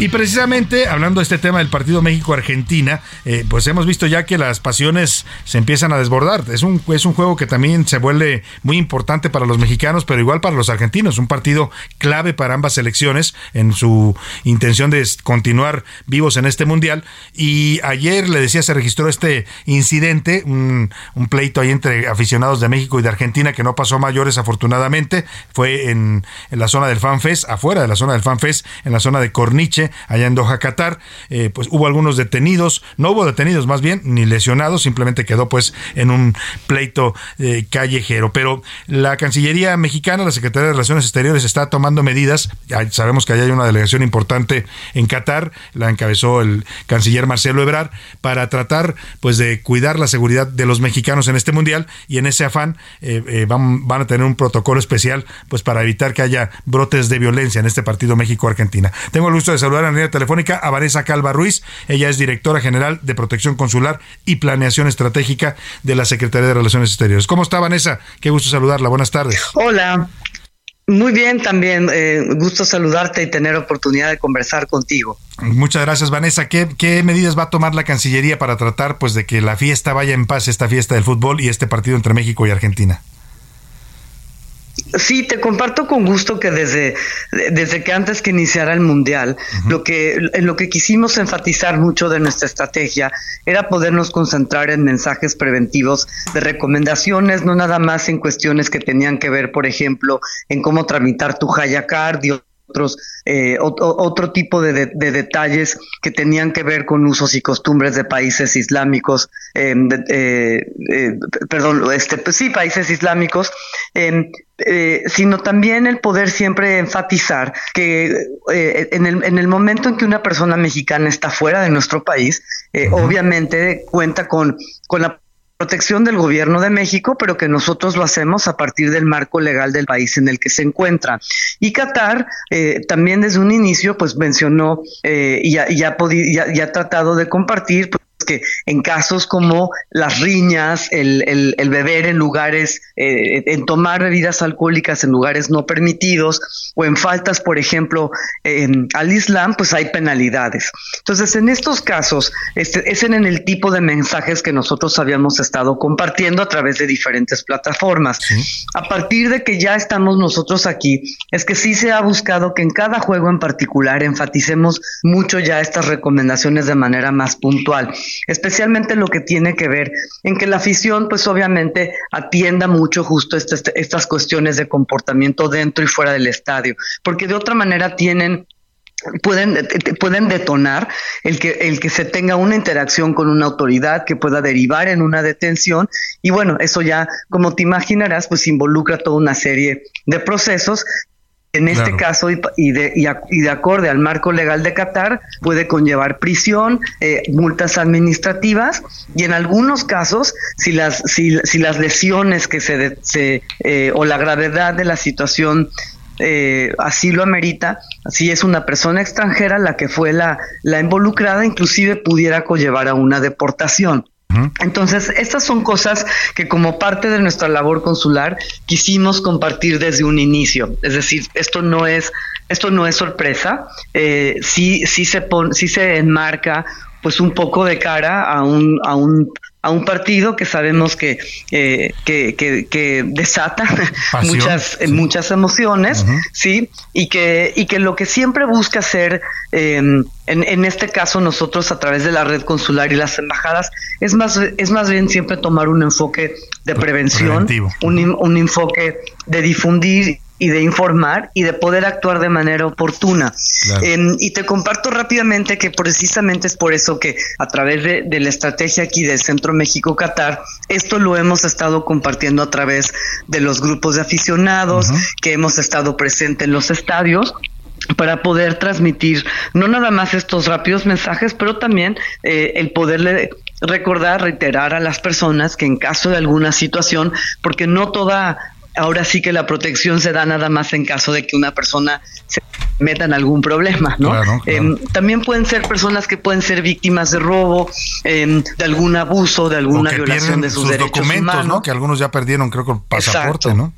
Y precisamente hablando de este tema del partido México-Argentina, eh, pues hemos visto ya que las pasiones se empiezan a desbordar. Es un, es un juego que también se vuelve muy importante para los mexicanos, pero igual para los argentinos. Un partido clave para ambas selecciones en su intención de continuar vivos en este mundial. Y ayer, le decía, se registró este incidente, un, pleito ahí entre aficionados de México y de Argentina que no pasó mayores afortunadamente. Fue en, en la zona del FanFest, afuera de la zona del FanFest, en la zona de Corniche, allá en Doha, Qatar. Eh, pues hubo algunos detenidos, no hubo detenidos más bien, ni lesionados, simplemente quedó pues en un pleito eh, callejero. Pero la Cancillería mexicana, la Secretaría de Relaciones Exteriores está tomando medidas. Sabemos que allá hay una delegación importante en Qatar, la encabezó el canciller Marcelo Ebrard, para tratar pues de cuidar la seguridad de los mexicanos en este mundial y en ese afán eh, van, van a tener un protocolo especial pues para evitar que haya brotes de violencia en este partido México-Argentina. Tengo el gusto de saludar en la línea telefónica a Vanessa Calva Ruiz. Ella es directora general de Protección Consular y Planeación Estratégica de la Secretaría de Relaciones Exteriores. ¿Cómo está Vanessa? Qué gusto saludarla. Buenas tardes. Hola. Muy bien, también eh, gusto saludarte y tener oportunidad de conversar contigo. Muchas gracias, Vanessa. ¿Qué, ¿Qué medidas va a tomar la Cancillería para tratar pues de que la fiesta vaya en paz, esta fiesta del fútbol y este partido entre México y Argentina? Sí, te comparto con gusto que desde, desde que antes que iniciara el Mundial, lo que, en lo que quisimos enfatizar mucho de nuestra estrategia era podernos concentrar en mensajes preventivos de recomendaciones, no nada más en cuestiones que tenían que ver, por ejemplo, en cómo tramitar tu Hayacard otros eh, otro, otro tipo de, de, de, detalles que tenían que ver con usos y costumbres de países islámicos, eh, de, eh, perdón, este, pues sí, países islámicos, em, eh, sino también el poder siempre enfatizar que eh, en, el, en el momento en que una persona mexicana está fuera de nuestro país, uh -huh. obviamente cuenta con, con la protección del gobierno de México, pero que nosotros lo hacemos a partir del marco legal del país en el que se encuentra. Y Qatar eh, también desde un inicio pues mencionó eh, y, ya, ya, ya, ya, ha tratado de compartir pues, que en casos como las riñas, el, el, el beber en lugares, eh, en tomar bebidas alcohólicas en lugares no permitidos o en faltas, por ejemplo, al Islam, pues hay penalidades. Entonces, en estos casos, este, es en el tipo de mensajes que nosotros habíamos estado compartiendo a través de diferentes plataformas. Sí. A partir de que ya estamos nosotros aquí, es que sí se ha buscado que en cada juego en particular enfaticemos mucho ya estas recomendaciones de manera más puntual especialmente lo que tiene que ver en que la afición pues obviamente atienda mucho justo este, este, estas cuestiones de comportamiento dentro y fuera del estadio, porque de otra manera tienen pueden, pueden detonar el que, el que se tenga una interacción con una autoridad que pueda derivar en una detención y bueno, eso ya como te imaginarás pues involucra toda una serie de procesos en este caso, y, y, de, y, a, y, de, acorde al marco legal de Qatar, puede conllevar prisión, eh, multas administrativas y en algunos casos, si las, si, si las lesiones que se, se eh, o la gravedad de la situación eh, así lo amerita, si es una persona extranjera la que fue la, la involucrada, inclusive pudiera conllevar a una deportación. Entonces, estas son cosas que como parte de nuestra labor consular quisimos compartir desde un inicio. Es decir, esto no es, esto no es sorpresa. Eh, sí, sí se sí se enmarca pues un poco de cara a un, a un a un partido que sabemos que, eh, que, que, que, desata Pasión, muchas, eh, muchas emociones, ¿sí? Y que, y que lo que siempre busca hacer, eh, en, en este caso nosotros a través de la red consular y las embajadas, es más, es más bien siempre tomar un enfoque de prevención, Preventivo. un, un enfoque de difundir y de informar y de poder actuar de manera oportuna. Claro. Em, y te comparto rápidamente que precisamente es por eso que a través de, de la estrategia aquí del Centro México Qatar, esto lo hemos estado compartiendo a través de los grupos de aficionados, que hemos estado presentes en los estadios para poder transmitir no nada más estos rápidos mensajes, pero también eh, el poderle recordar, reiterar a las personas que en caso de alguna situación, porque no toda ahora sí que la protección se da nada más en caso de que una persona se meta en algún problema, ¿no? Claro, claro. Em, también pueden ser personas que pueden ser víctimas de robo, em, de algún abuso, de alguna violación de sus, sus derechos documentos, humanos. ¿no? Que algunos ya perdieron, creo que el pasaporte, Exacto. ¿no?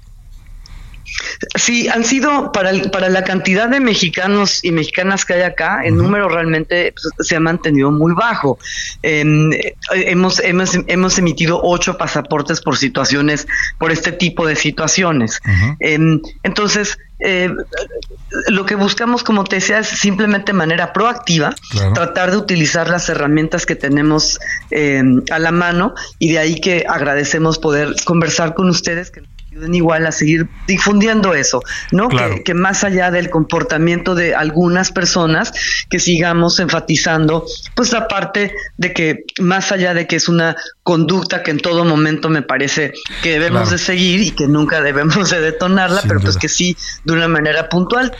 Sí, han sido para, el- para la cantidad de mexicanos y mexicanas que hay acá, el número realmente pues, se ha mantenido muy bajo. Em, eh, hemos, hemos, hemos emitido ocho pasaportes por situaciones, por este tipo de situaciones. Em, entonces, eh, lo que buscamos, como te decía, es simplemente de manera proactiva, Claro. tratar de utilizar las herramientas que tenemos eh, a la mano y de ahí que agradecemos poder conversar con ustedes que ayuden igual a seguir difundiendo eso, ¿no? Claro. Que, que más allá del comportamiento de algunas personas, que sigamos enfatizando pues la parte de que más allá de que es una conducta que en todo momento me parece que debemos Claro. de seguir y que nunca debemos de detonarla, Sin pero pues duda. que sí de una manera puntual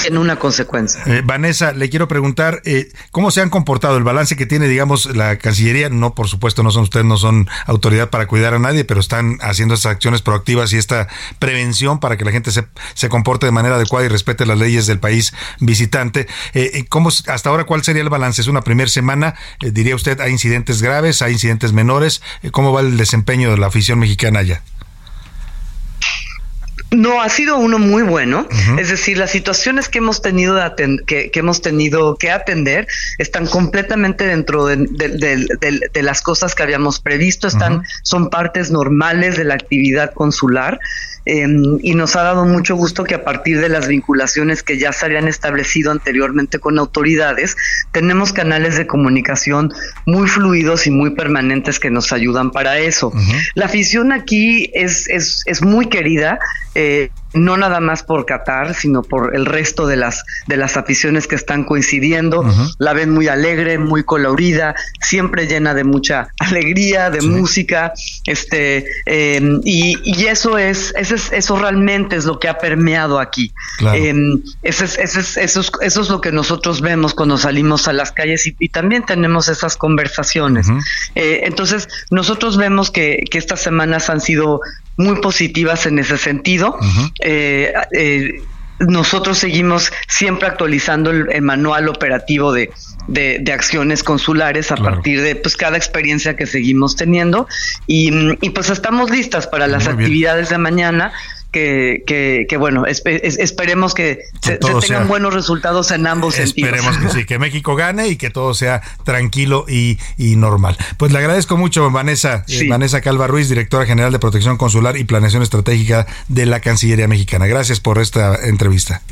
tiene una consecuencia. Eh, Vanessa, le quiero preguntar eh, cómo se han comportado el balance que tiene, digamos, la Cancillería. No, por supuesto, no son ustedes, no son autoridad para cuidar a nadie, pero están haciendo estas acciones proactivas y esta prevención para que la gente se, se comporte de manera adecuada y respete las leyes del país visitante. Eh, eh, ¿cómo, hasta ahora, ¿cuál sería el balance? ¿Es una primera semana? Diría usted, ¿hay incidentes graves? ¿Hay incidentes menores? ¿Cómo va el desempeño de la afición mexicana allá? No, ha sido uno muy bueno. Es decir, las situaciones que hemos tenido que, que hemos tenido que atender están completamente dentro de, de- de- de- de las cosas que habíamos previsto. Están, son partes normales de la actividad consular. eh, y nos ha dado mucho gusto que a partir de las vinculaciones que ya se habían establecido anteriormente con autoridades, tenemos canales de comunicación muy fluidos y muy permanentes que nos ayudan para eso. La afición aquí es, es, es muy querida, eh, eh, no nada más por Qatar, sino por el resto de las, de las aficiones que están coincidiendo. La ven muy alegre, muy colorida, siempre llena de mucha alegría, de música, este, eh, y, y eso es, eso es, eso realmente es lo que ha permeado aquí. Claro. Eh, eso, es, eso, es, eso, es, eso es lo que nosotros vemos cuando salimos a las calles y, y también tenemos esas conversaciones. Eh, entonces, nosotros vemos que, que estas semanas han sido muy positivas en ese sentido. Eh, eh, nosotros seguimos siempre actualizando el, el manual operativo de, de, de acciones consulares a Claro. partir de pues cada experiencia que seguimos teniendo y, mm, y, pues estamos listas para las Muy bien. actividades de mañana que, que, que bueno, espe- es- esperemos que se, tengan sea- buenos resultados en ambos Esperemos sentidos. que sí, que México gane y que todo sea tranquilo y, y normal. Pues le agradezco mucho, Vanessa, eh, Sí. Vanessa Calva Ruiz, directora general de Protección Consular y Planeación Estratégica de la Cancillería Mexicana. Gracias por esta entrevista.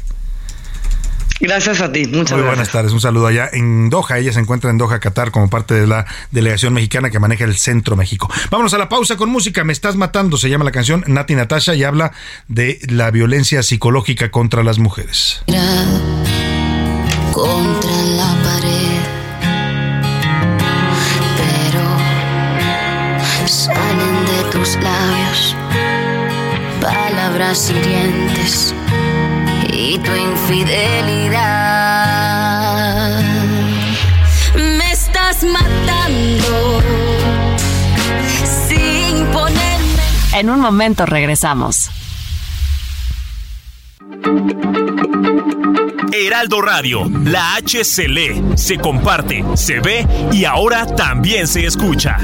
Gracias a ti, muchas Muy gracias. buenas tardes, un saludo allá en Doha. Ella se encuentra en Doha, Qatar, como parte de la delegación mexicana que maneja el Centro México. Vámonos a la pausa con música. Me estás matando, se llama la canción Nati Natasha y habla de la violencia psicológica contra las mujeres. contra la pared, pero salen de tus labios palabras hirientes y tu infidelidad. Me estás matando sin ponerme. En un momento regresamos. Heraldo Radio, la H se lee, se comparte, se ve y ahora también se escucha.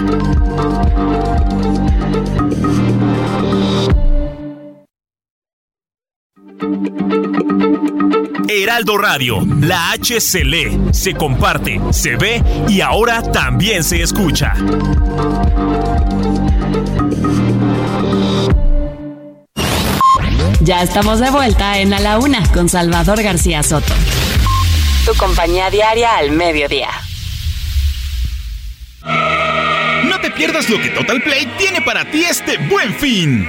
Heraldo Radio, la H se lee, se comparte, se ve y ahora también se escucha. Ya estamos de vuelta en A la Una con Salvador García Soto. Tu compañía diaria al mediodía. No te pierdas lo que Total Play tiene para ti este buen fin.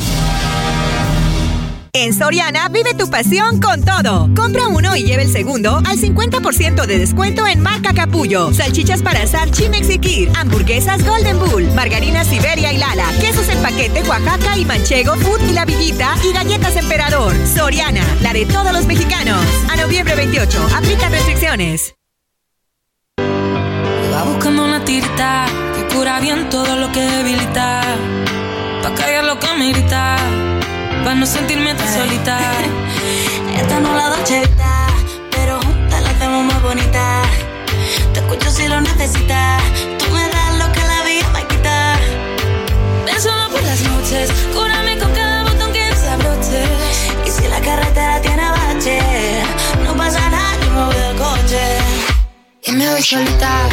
En Soriana vive tu pasión con todo. Compra uno y lleve el segundo al 50% de descuento en marca Capullo. Salchichas para asar Chimex y. Hamburguesas Golden Bull. Margarinas Siberia y Lala. Quesos en paquete Oaxaca y Manchego Food y La Villita. Y galletas Emperador. Soriana, la de todos los mexicanos. A noviembre 28. Aplica restricciones. Va buscando una tirita que cura bien todo lo que debilita. Pa' callar lo que me. Pa' no sentirme tan solita. Esta no la Vita, pero juntas la hacemos más bonita. Te escucho si lo necesitas. Tú me das lo que la vida me quita. Ven solo por las noches, cúrame con cada botón que desabroche. Y si la carretera tiene bache, no pasa nada, yo me voy del coche. Y me voy solita.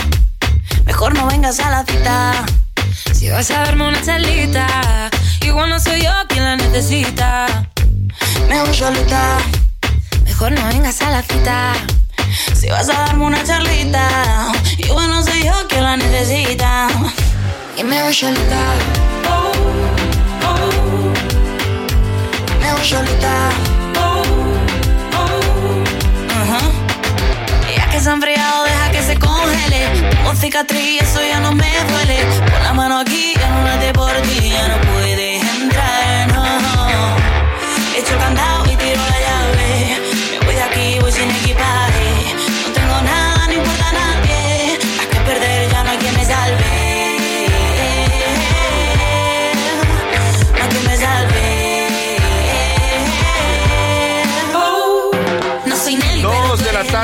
Mejor no vengas a la cita. Si vas a darme una charlita, igual no soy yo quien la necesita. Me voy solita. Mejor no vengas a la cita. Si vas a darme una charlita, igual no soy yo quien la necesita. Y me voy solita. Me voy solita. Enfriado, deja que se congele. Tengo cicatriz, eso ya no me duele. Pon la mano aquí, ya no late por ti, ya no puedes entrar, no. Echo el candado y tiro la llave.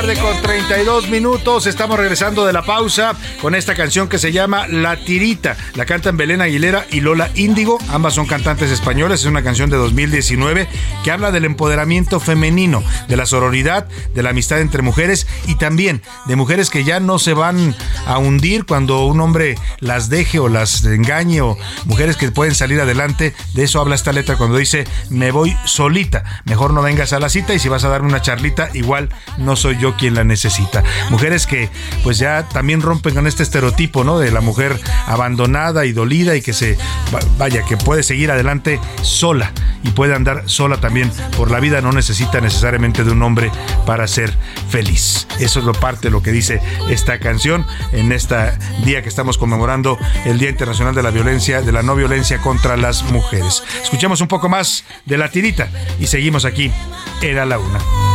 Tarde con 32 minutos. Estamos regresando de la pausa con esta canción que se llama La Tirita. La cantan Belén Aguilera y Lola Índigo. Ambas son cantantes españolas. Es una canción de 2019 que habla del empoderamiento femenino, de la sororidad, de la amistad entre mujeres y también de mujeres que ya no se van a hundir cuando un hombre las deje o las engañe o mujeres que pueden salir adelante. De eso habla esta letra cuando dice me voy solita. Mejor no vengas a la cita y si vas a darme una charlita, igual no soy yo quien la necesita. Mujeres que pues ya también rompen con este estereotipo, ¿no? De la mujer abandonada y dolida y que se va- vaya que puede seguir adelante sola y puede andar sola también por la vida, no necesita necesariamente de un hombre para ser feliz. Eso es lo parte de lo que dice esta canción en este día que estamos conmemorando el Día Internacional de la Violencia, de la no violencia contra las mujeres. Escuchemos un poco más de la tirita y seguimos aquí. Era la una.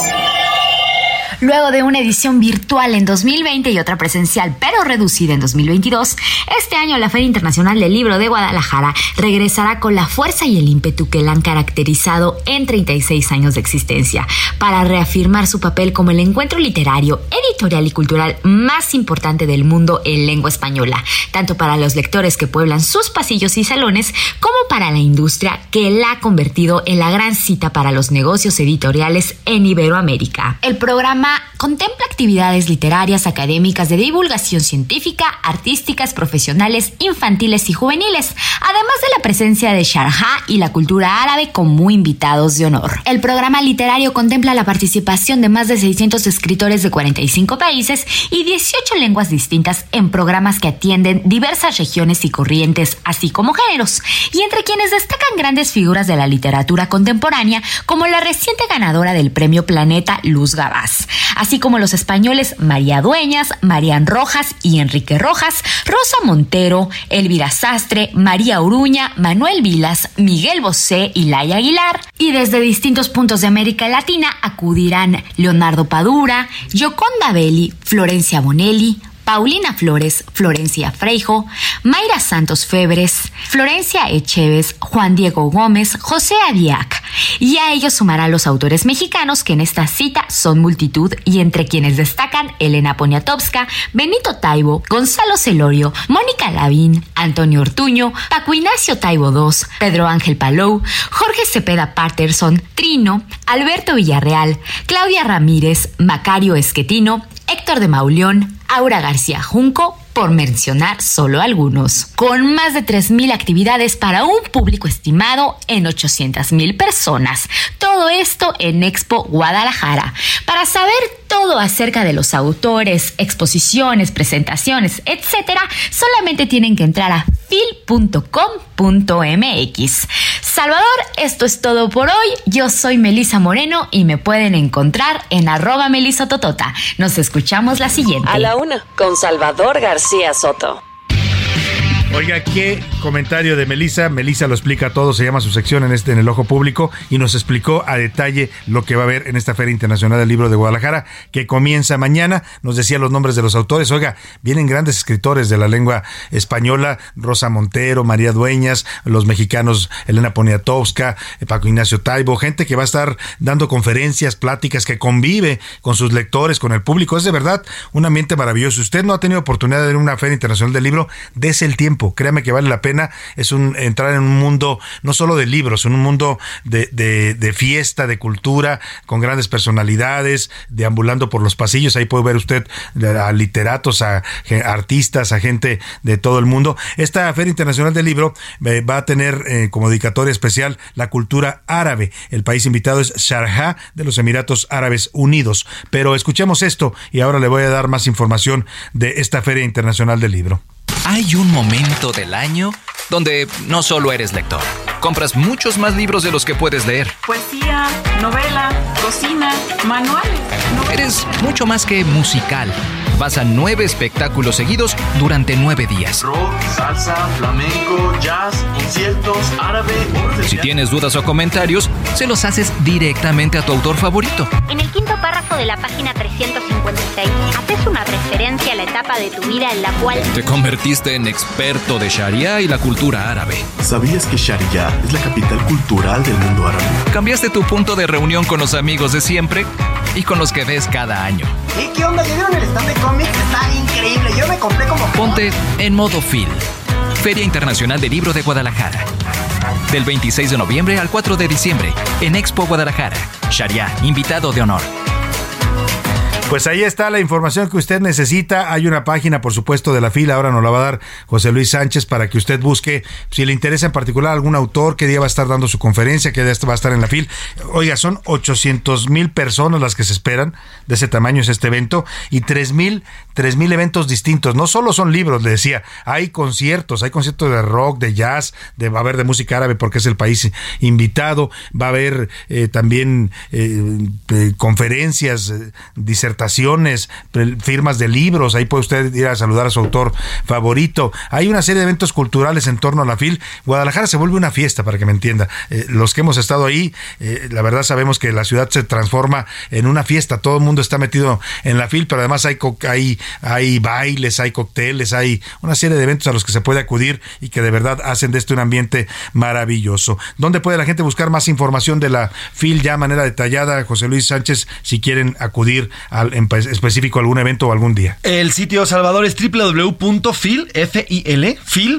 Luego de una edición virtual en 2020 y otra presencial pero reducida en 2022, este año la Feria Internacional del Libro de Guadalajara regresará con la fuerza y el ímpetu que la han caracterizado en 36 años de existencia, para reafirmar su papel como el encuentro literario, editorial y cultural más importante del mundo en lengua española, tanto para los lectores que pueblan sus pasillos y salones, como para la industria que la ha convertido en la gran cita para los negocios editoriales en Iberoamérica. El programa contempla actividades literarias, académicas, de divulgación científica, artísticas, profesionales, infantiles y juveniles, además de la presencia de Sharjah y la cultura árabe como invitados de honor. El programa literario contempla la participación de más de 600 escritores de 45 países y 18 lenguas distintas en programas que atienden diversas regiones y corrientes, así como géneros, y entre quienes destacan grandes figuras de la literatura contemporánea, como la reciente ganadora del Premio Planeta Luz Gabás, así como los españoles María Dueñas, Marian Rojas y Enrique Rojas, Rosa Montero, Elvira Sastre, María Uruña, Manuel Vilas, Miguel Bosé y Laya Aguilar. Y desde distintos puntos de América Latina acudirán Leonardo Padura, Gioconda Belli, Florencia Bonelli, Paulina Flores, Florencia Freijo, Mayra Santos Febres, Florencia Echeves, Juan Diego Gómez, José Adiac. Y a ellos sumarán los autores mexicanos que en esta cita son multitud y entre quienes destacan Elena Poniatowska, Benito Taibo, Gonzalo Celorio, Mónica Lavín, Antonio Ortuño, Paco Ignacio Taibo II, Pedro Ángel Palou, Jorge Cepeda Patterson, Trino, Alberto Villarreal, Claudia Ramírez, Macario Esquetino, Héctor de Mauleón, Aura García Junco, por mencionar solo algunos, con más de 3.000 actividades para un público estimado en 800.000 personas. Todo esto en Expo Guadalajara. Para saber todo acerca de los autores, exposiciones, presentaciones, etc., solamente tienen que entrar a fil.com.mx. Salvador, esto es todo por hoy. Yo soy Melisa Moreno y me pueden encontrar en arroba melisototota. Nos escuchamos la siguiente. A la una, con Salvador García Soto. Oiga, qué comentario de Melisa. Melisa lo explica todo, se llama su sección en este en el ojo público y nos explicó a detalle lo que va a haber en esta Feria Internacional del Libro de Guadalajara que comienza mañana. Nos decía los nombres de los autores. Oiga, vienen grandes escritores de la lengua española, Rosa Montero, María Dueñas, los mexicanos Elena Poniatowska, Paco Ignacio Taibo, gente que va a estar dando conferencias, pláticas, que convive con sus lectores, con el público. Es de verdad un ambiente maravilloso. Usted no ha tenido oportunidad de ver una Feria Internacional del Libro, des el tiempo Créame que vale la pena. Es entrar en un mundo no solo de libros, en un mundo de, de, fiesta, de cultura, con grandes personalidades, deambulando por los pasillos. Ahí puede ver usted a literatos, a, artistas, a gente de todo el mundo. Esta Feria Internacional del Libro eh, va a tener eh, como dedicatoria especial la cultura árabe. El país invitado es Sharjah de los Emiratos Árabes Unidos. Pero escuchemos esto y ahora le voy a dar más información de esta Feria Internacional del Libro. Hay un momento del año donde no solo eres lector, compras muchos más libros de los que puedes leer. Poesía, novela, cocina, manuales. Eres mucho más que musical. Vas a nueve espectáculos seguidos durante nueve días. Rock, salsa, flamenco, jazz, conciertos, árabe. Si tienes dudas o comentarios, se los haces directamente a tu autor favorito. En el quinto párrafo de la página 356, haces una referencia a la etapa de tu vida en la cual te convertiste en experto de Sharia y la cultura árabe. ¿Sabías que Sharia es la capital cultural del mundo árabe? Cambiaste tu punto de reunión con los amigos de siempre y con los que ves cada año. ¿Y qué onda? ¿Ya vieron el stand de cómics? Está increíble. Yo me compré como... Ponte en modo Phil. Feria Internacional de Libro de Guadalajara. Del 26 de noviembre al 4 de diciembre, en Expo Guadalajara. Sharia, invitado de honor. Pues ahí está la información que usted necesita. Hay una página, por supuesto, de la fila. Ahora nos la va a dar José Luis Sánchez para que usted busque, si le interesa en particular algún autor, qué día va a estar dando su conferencia, qué día va a estar en la fila. Oiga, son 800 mil personas las que se esperan. De ese tamaño es este evento. Y 3 mil, tres mil eventos distintos. No solo son libros, le decía. Hay conciertos. Hay conciertos de rock, de jazz, de, va a haber de música árabe porque es el país invitado. Va a haber eh, también eh, eh, conferencias, disertaciones firmas de libros, ahí puede usted ir a saludar a su autor favorito. Hay una serie de eventos culturales en torno a la FIL. Guadalajara se vuelve una fiesta, para que me entienda. Eh, los que hemos estado ahí, eh, la verdad sabemos que la ciudad se transforma en una fiesta. Todo el mundo está metido en la FIL, pero además hay, hay hay bailes, hay cócteles, hay una serie de eventos a los que se puede acudir y que de verdad hacen de este un ambiente maravilloso. ¿Dónde puede la gente buscar más información de la FIL ya de manera detallada, José Luis Sánchez, si quieren acudir al, en específico a algún evento o algún día? El sitio Salvador es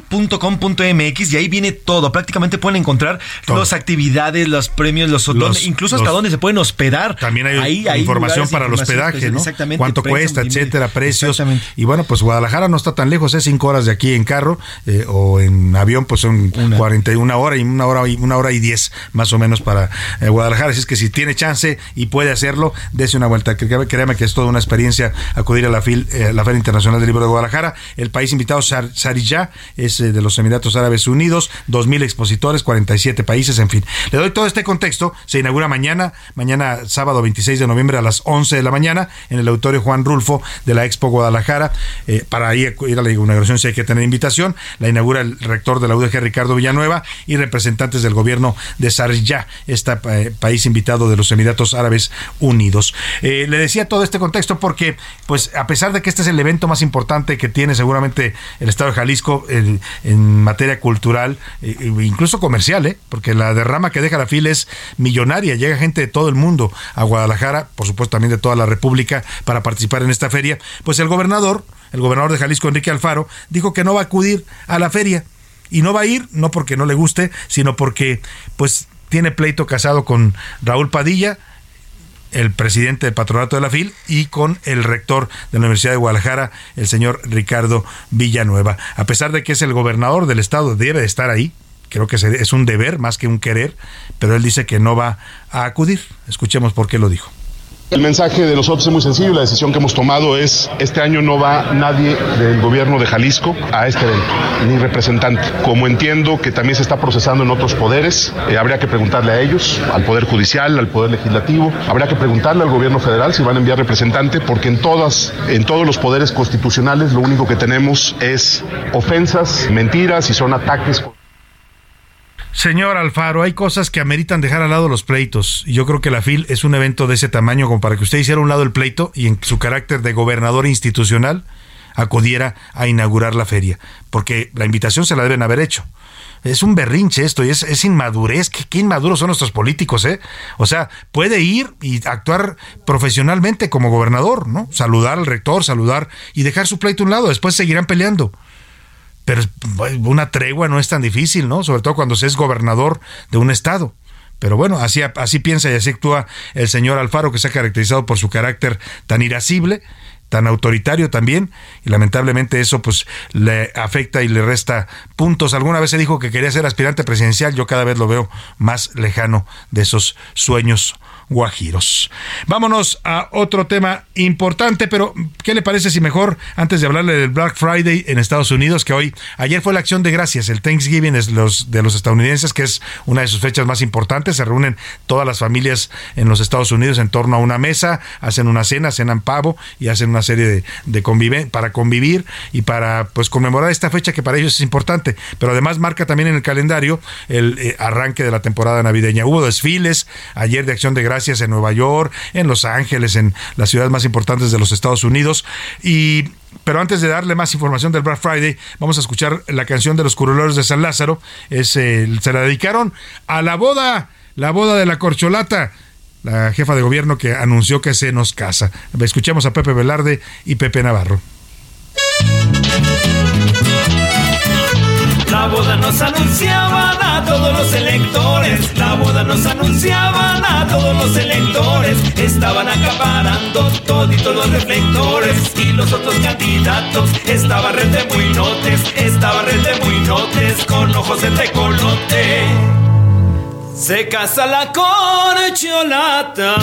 www.fil.com.mx y ahí viene todo. Prácticamente pueden encontrar las actividades, los premios, los, Los- incluso hasta los- dónde se pueden hospedar. También hay Ahí- ahí información para el hospedaje, especial, ¿no? Exactamente. Cuánto cuesta, etcétera, precios. Y bueno, pues Guadalajara no está tan lejos, es cinco horas de aquí en carro eh, o en avión, pues son 41 horas y una hora y una hora y 10 más o menos para eh, Guadalajara. Así es que si tiene chance y puede hacerlo, dése una vuelta. Créame, que es toda una experiencia acudir a la, FIL, eh, la Feria Internacional del Libro de Guadalajara. El país invitado, Sar- Sariyá, es eh, de los Emiratos Árabes Unidos, 2.000 expositores, 47 países, en fin. Le doy todo este contexto. Se inaugura mañana, mañana sábado 26 de noviembre a las 11 de la mañana en el auditorio Juan Rulfo de la Expo Guadalajara. Eh, para ir, a la inauguración sí hay que tener invitación. La inaugura el rector de la UDG, Ricardo Villanueva, y representantes del gobierno de Sariyá, este eh, país invitado de los Emiratos Árabes Unidos. Eh, le decía todo este contexto porque, pues, a pesar de que este es el evento más importante que tiene seguramente el Estado de Jalisco en, en materia cultural, incluso comercial, porque la derrama que deja la FIL es millonaria. Llega gente de todo el mundo a Guadalajara, por supuesto también de toda la República, para participar en esta feria. Pues el gobernador, el gobernador de Jalisco, Enrique Alfaro, dijo que no va a acudir a la feria. Y no va a ir, no porque no le guste, sino porque, pues, tiene pleito casado con Raúl Padilla, el presidente del patronato de la FIL y con el rector de la Universidad de Guadalajara, el señor Ricardo Villanueva. A pesar de que es el gobernador del estado, debe de estar ahí. Creo que es un deber más que un querer, pero él dice que no va a acudir. Escuchemos por qué lo dijo. El mensaje de nosotros es muy sencillo, la decisión que hemos tomado es, este año no va nadie del gobierno de Jalisco a este evento, ni representante. Como entiendo que también se está procesando en otros poderes, eh, habría que preguntarle a ellos, al Poder Judicial, al Poder Legislativo, habría que preguntarle al gobierno federal si van a enviar representante, porque en todas, en todos los poderes constitucionales lo único que tenemos es ofensas, mentiras y son ataques. Señor Alfaro, hay cosas que ameritan dejar al lado los pleitos. Y yo creo que la FIL es un evento de ese tamaño como para que usted hiciera un lado el pleito y en su carácter de gobernador institucional acudiera a inaugurar la feria. Porque la invitación se la deben haber hecho. Es un berrinche esto y es, es inmadurez. ¿Qué, qué inmaduros son nuestros políticos, ¿eh? O sea, puede ir y actuar profesionalmente como gobernador, ¿no? Saludar al rector, saludar y dejar su pleito a un lado. Después seguirán peleando. Pero pues, una tregua no es tan difícil, ¿no? Sobre todo cuando se es gobernador de un estado. Pero bueno, así, así piensa y así actúa el señor Alfaro, que se ha caracterizado por su carácter tan irascible, tan autoritario también, y lamentablemente eso pues le afecta y le resta puntos. Alguna vez se dijo que quería ser aspirante presidencial, yo cada vez lo veo más lejano de esos sueños guajiros. Vámonos a otro tema importante, pero ¿qué le parece si mejor, antes de hablarle del Black Friday en Estados Unidos, que hoy, ayer fue la acción de gracias, el Thanksgiving es los, de los estadounidenses, que es una de sus fechas más importantes, se reúnen todas las familias en los Estados Unidos en torno a una mesa, hacen una cena, cenan pavo y hacen una serie de, de convive, para convivir y para pues conmemorar esta fecha que para ellos es importante, pero además marca también en el calendario el eh, arranque de la temporada navideña. Hubo desfiles ayer de acción de gracias en Nueva York, en Los Ángeles, en las ciudades más importantes de los Estados Unidos. Y pero antes de darle más información del Black Friday, vamos a escuchar la canción de los curuleros de San Lázaro. Es, eh, se la dedicaron a la boda, la boda de la corcholata. La jefa de gobierno que anunció que se nos casa. Escuchemos a Pepe Velarde y Pepe Navarro. La boda nos anunciaban a todos los electores, la boda nos anunciaban a todos los electores, estaban acaparando toditos los reflectores y los otros candidatos estaban red de muy notes, estaban red de muy notes con ojos de tecolote. Se casa la corcholata.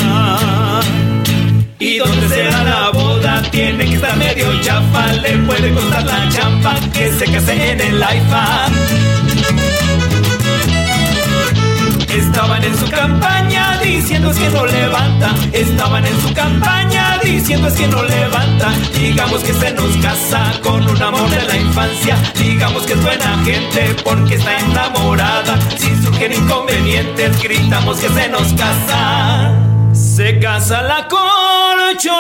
¿Y dónde será la boda? Tiene que estar medio chafa, le puede costar la champa que se case en el iPad. Estaban en su campaña diciendo es que no levanta. Estaban en su campaña diciendo es que no levanta. Digamos que se nos casa con un amor de la infancia. Digamos que es buena gente porque está enamorada. Si surgen inconvenientes, gritamos que se nos casa. Se casa la corcholata.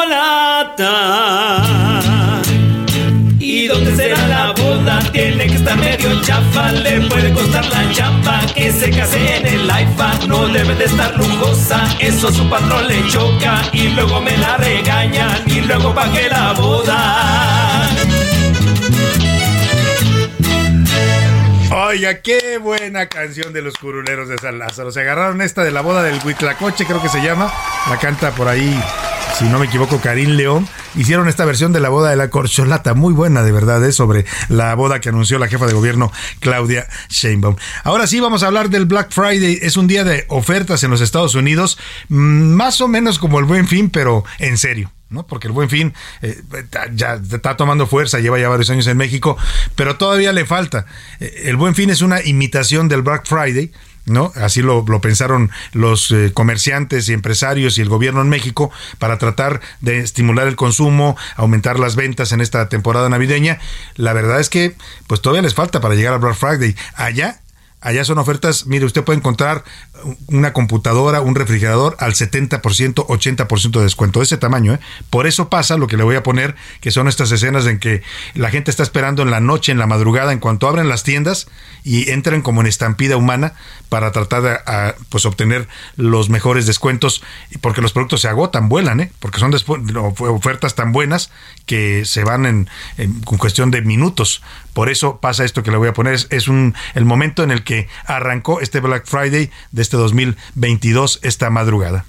¿Dónde será la boda? Tiene que estar medio chafa, le puede costar la chamba. Que se case en el iPad, no debe de estar lujosa. Eso a su patrón le choca y luego me la regañan y luego pague la boda. Oiga, qué buena canción de los curuleros de San Lázaro. Se agarraron esta de la boda del Huitlacoche, creo que se llama. La canta por ahí, si no me equivoco, Karim León. Hicieron esta versión de la boda de la corcholata, muy buena de verdad, ¿eh? sobre la boda que anunció la jefa de gobierno Claudia Sheinbaum. Ahora sí, vamos a hablar del Black Friday. Es un día de ofertas en los Estados Unidos, mm, más o menos como el Buen Fin, pero en serio. ¿no? Porque el buen fin eh, ya está tomando fuerza, lleva ya varios años en México, pero todavía le falta. Eh, el buen fin es una imitación del Black Friday, ¿no? Así lo, lo pensaron los eh, comerciantes y empresarios y el gobierno en México para tratar de estimular el consumo, aumentar las ventas en esta temporada navideña. La verdad es que pues todavía les falta para llegar al Black Friday. Allá Allá son ofertas, mire, usted puede encontrar una computadora, un refrigerador al 70%, 80% de descuento, de ese tamaño. ¿eh? Por eso pasa lo que le voy a poner, que son estas escenas en que la gente está esperando en la noche, en la madrugada, en cuanto abren las tiendas y entran como en estampida humana para tratar de a, pues, obtener los mejores descuentos, porque los productos se agotan, vuelan, ¿eh? porque son ofertas tan buenas que se van en, en, cuestión de minutos. Por eso pasa esto que le voy a poner. Es, un, el momento en el que arrancó este Black Friday de este 2022, esta madrugada.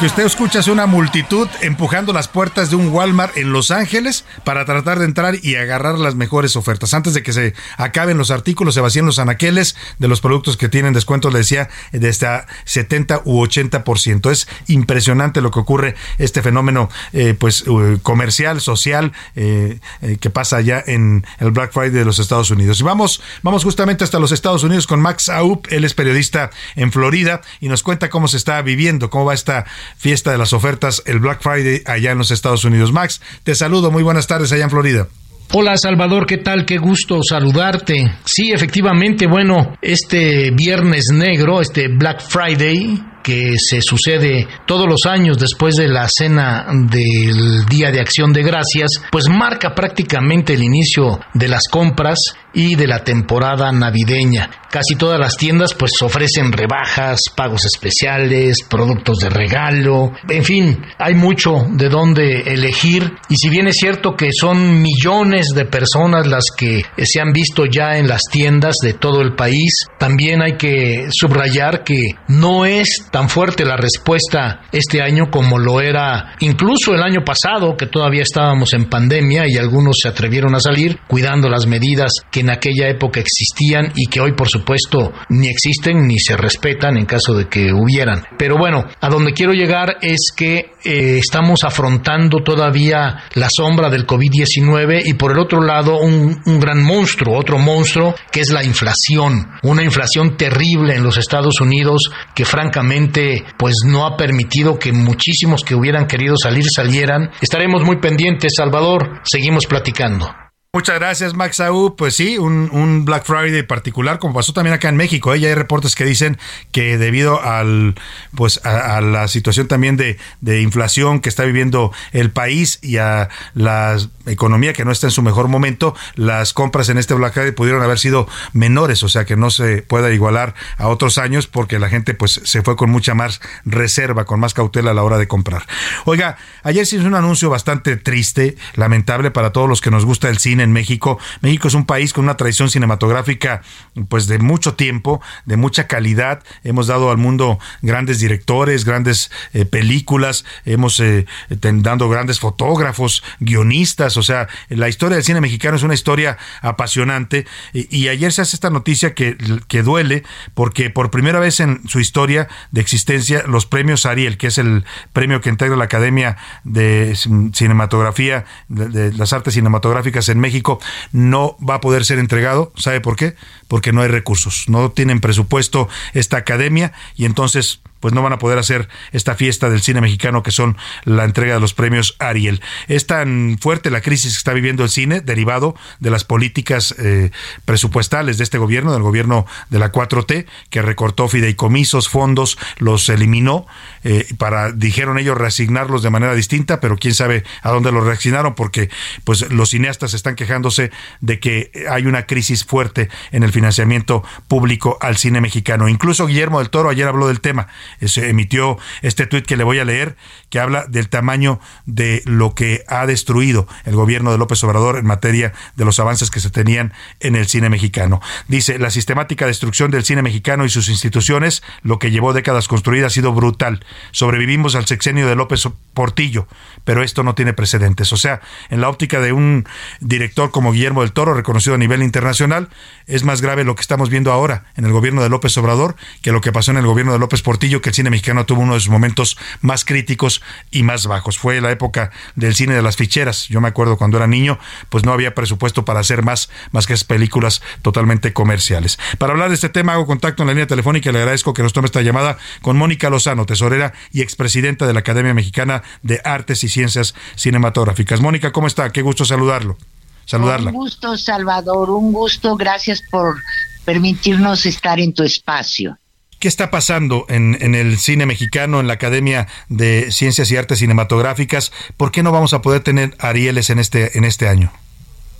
Que usted escucha es una multitud empujando las puertas de un Walmart en Los Ángeles para tratar de entrar y agarrar las mejores ofertas. Antes de que se acaben los artículos, se vacíen los anaqueles de los productos que tienen descuentos, le decía, de hasta 70 u 80%. Es impresionante lo que ocurre, este fenómeno eh, pues comercial, social, eh, eh, que pasa allá en el Black Friday de los Estados Unidos. Y vamos, vamos justamente hasta los Estados Unidos con Max Aup, él es periodista en Florida y nos cuenta cómo se está viviendo, cómo va esta fiesta de las ofertas, el Black Friday allá en los Estados Unidos. Max, te saludo, muy buenas tardes allá en Florida. Hola Salvador, ¿qué tal? Qué gusto saludarte. Sí, efectivamente, bueno, este viernes negro, este Black Friday, que se sucede todos los años después de la cena del Día de Acción de Gracias, pues marca prácticamente el inicio de las compras y de la temporada navideña. Casi todas las tiendas pues ofrecen rebajas, pagos especiales, productos de regalo, en fin, hay mucho de dónde elegir y si bien es cierto que son millones de personas las que se han visto ya en las tiendas de todo el país, también hay que subrayar que no es tan fuerte la respuesta este año como lo era incluso el año pasado, que todavía estábamos en pandemia y algunos se atrevieron a salir cuidando las medidas que en aquella época existían y que hoy por supuesto ni existen ni se respetan en caso de que hubieran. Pero bueno, a donde quiero llegar es que eh, estamos afrontando todavía la sombra del COVID-19 y por el otro lado un, un gran monstruo, otro monstruo que es la inflación, una inflación terrible en los Estados Unidos que francamente pues no ha permitido que muchísimos que hubieran querido salir salieran. Estaremos muy pendientes, Salvador. Seguimos platicando. Muchas gracias, Max Aú. Pues sí, un, Black Friday particular, como pasó también acá en México. ¿eh? Ya hay reportes que dicen que debido al, pues, a, a la situación también de, de, inflación que está viviendo el país y a la economía que no está en su mejor momento, las compras en este Black Friday pudieron haber sido menores, o sea que no se pueda igualar a otros años porque la gente pues se fue con mucha más reserva, con más cautela a la hora de comprar. Oiga, ayer se hizo un anuncio bastante triste, lamentable para todos los que nos gusta el cine México. México es un país con una tradición cinematográfica pues de mucho tiempo, de mucha calidad. Hemos dado al mundo grandes directores, grandes eh, películas, hemos eh, dando grandes fotógrafos, guionistas, o sea, la historia del cine mexicano es una historia apasionante y, ayer se hace esta noticia que, que duele porque por primera vez en su historia de existencia los premios Ariel, que es el premio que integra la Academia de Cinematografía, de las Artes Cinematográficas en México, México no va a poder ser entregado. ¿Sabe por qué? Porque no hay recursos. No tienen presupuesto esta academia y entonces pues no van a poder hacer esta fiesta del cine mexicano que son la entrega de los premios Ariel. Es tan fuerte la crisis que está viviendo el cine derivado de las políticas eh, presupuestales de este gobierno, del gobierno de la 4T, que recortó fideicomisos, fondos, los eliminó eh, para, dijeron ellos, reasignarlos de manera distinta, pero quién sabe a dónde los reasignaron porque pues los cineastas están quejándose de que hay una crisis fuerte en el financiamiento público al cine mexicano. Incluso Guillermo del Toro ayer habló del tema se emitió este tuit que le voy a leer, que habla del tamaño de lo que ha destruido el gobierno de López Obrador en materia de los avances que se tenían en el cine mexicano. Dice, la sistemática destrucción del cine mexicano y sus instituciones, lo que llevó décadas construidas, ha sido brutal. Sobrevivimos al sexenio de López Portillo, pero esto no tiene precedentes. O sea, en la óptica de un director como Guillermo del Toro, reconocido a nivel internacional, es más grave lo que estamos viendo ahora en el gobierno de López Obrador que lo que pasó en el gobierno de López Portillo, que el cine mexicano tuvo uno de sus momentos más críticos y más bajos. Fue la época del cine de las ficheras. Yo me acuerdo cuando era niño, pues no había presupuesto para hacer más, más que películas totalmente comerciales. Para hablar de este tema, hago contacto en la línea telefónica y le agradezco que nos tome esta llamada con Mónica Lozano, tesorera y expresidenta de la Academia Mexicana de Artes y Ciencias Cinematográficas. Mónica, ¿cómo está? Qué gusto saludarlo. Saludarla. Un gusto, Salvador, un gusto. Gracias por permitirnos estar en tu espacio. ¿Qué está pasando en, en, el cine mexicano, en la Academia de Ciencias y Artes Cinematográficas? ¿Por qué no vamos a poder tener Arieles en este, en este año?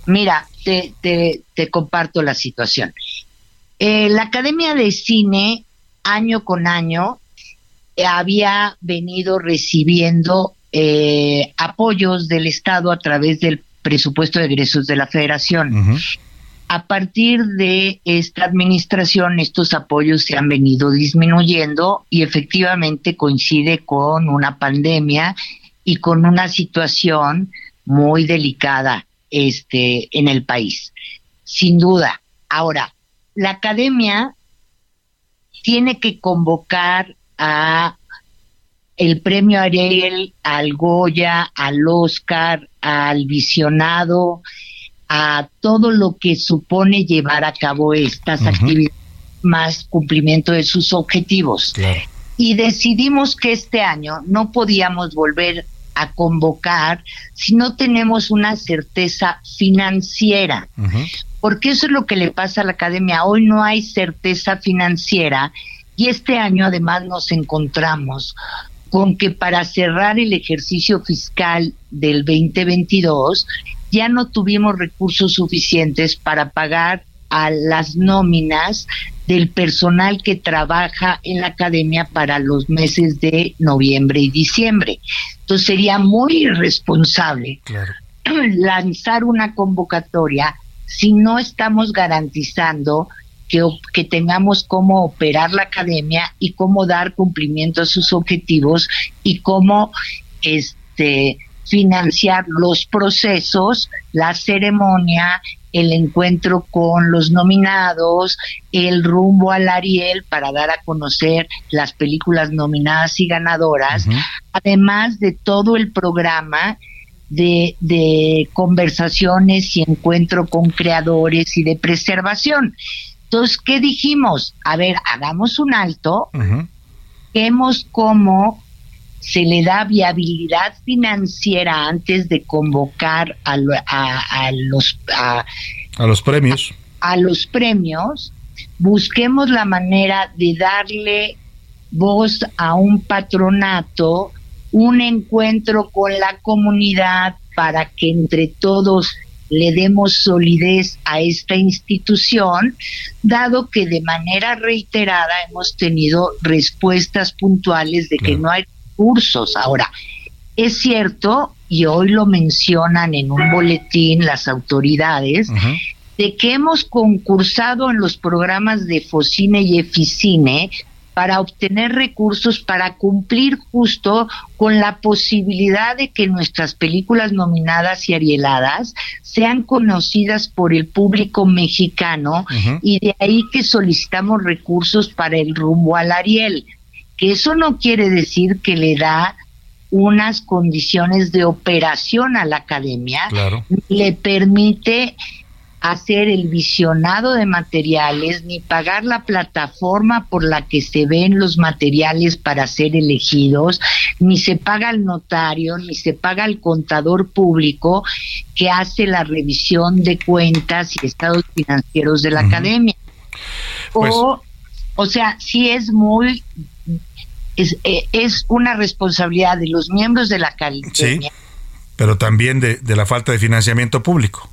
Mira, te, te, te comparto la situación. Eh, la Academia de Cine, año con año, eh, había venido recibiendo eh, apoyos del Estado a través del presupuesto de egresos de la Federación. Uh -huh. A partir de esta administración, estos apoyos se han venido disminuyendo y efectivamente coincide con una pandemia y con una situación muy delicada este, en el país. Sin duda. Ahora, la academia tiene que convocar a el premio Ariel, al Goya, al Oscar, al visionado, a todo lo que supone llevar a cabo estas uh -huh. actividades más cumplimiento de sus objetivos. Claro. Y decidimos que este año no podíamos volver a convocar si no tenemos una certeza financiera. Uh -huh. Porque eso es lo que le pasa a la academia. Hoy no hay certeza financiera y este año además nos encontramos con que para cerrar el ejercicio fiscal del 2022 ya no tuvimos recursos suficientes para pagar a las nóminas del personal que trabaja en la academia para los meses de noviembre y diciembre. Entonces sería muy irresponsable claro. lanzar una convocatoria si no estamos garantizando que, que, tengamos cómo operar la academia y cómo dar cumplimiento a sus objetivos y cómo este financiar los procesos, la ceremonia, el encuentro con los nominados, el rumbo al Ariel para dar a conocer las películas nominadas y ganadoras, uh -huh. además de todo el programa de, de, conversaciones y encuentro con creadores y de preservación. Entonces, ¿qué dijimos? A ver, hagamos un alto, uh -huh. vemos cómo se le da viabilidad financiera antes de convocar a, a, a los a, a, los premios. a, a, los premios busquemos la manera de darle voz a un patronato un encuentro con la comunidad para que entre todos le demos solidez a esta institución, dado que de manera reiterada hemos tenido respuestas puntuales de que no hay recursos. Ahora, es cierto, y hoy lo mencionan en un boletín las autoridades, uh -huh. de que hemos concursado en los programas de Focine y Eficine para obtener recursos para cumplir justo con la posibilidad de que nuestras películas nominadas y arieladas sean conocidas por el público mexicano uh -huh. y de ahí que solicitamos recursos para el rumbo al Ariel que eso no quiere decir que le da unas condiciones de operación a la academia, Claro. le permite hacer el visionado de materiales ni pagar la plataforma por la que se ven los materiales para ser elegidos, ni se paga al notario, ni se paga al contador público que hace la revisión de cuentas y estados financieros de la academia. O, o sea, sí es muy es, eh, es una responsabilidad de los miembros de la academia. Sí, pero también de, de la falta de financiamiento público.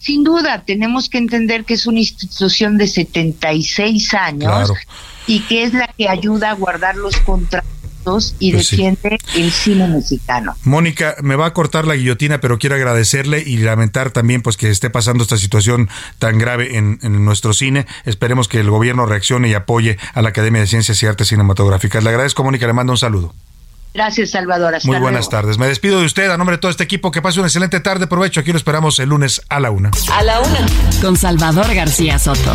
Sin duda, tenemos que entender que es una institución de 76 años Claro. y que es la que ayuda a guardar los contratos y Pues sí. defiende el cine mexicano. Mónica, me va a cortar la guillotina, pero quiero agradecerle y lamentar también pues que esté pasando esta situación tan grave en, en nuestro cine. Esperemos que el gobierno reaccione y apoye a la Academia de Ciencias y Artes Cinematográficas. Le agradezco, Mónica, le mando un saludo. Gracias, Salvador. Hasta Muy buenas luego. tardes. Me despido de usted a nombre de todo este equipo. Que pase una excelente tarde. Provecho. Aquí lo esperamos el lunes a la una. A la una. Con Salvador García Soto.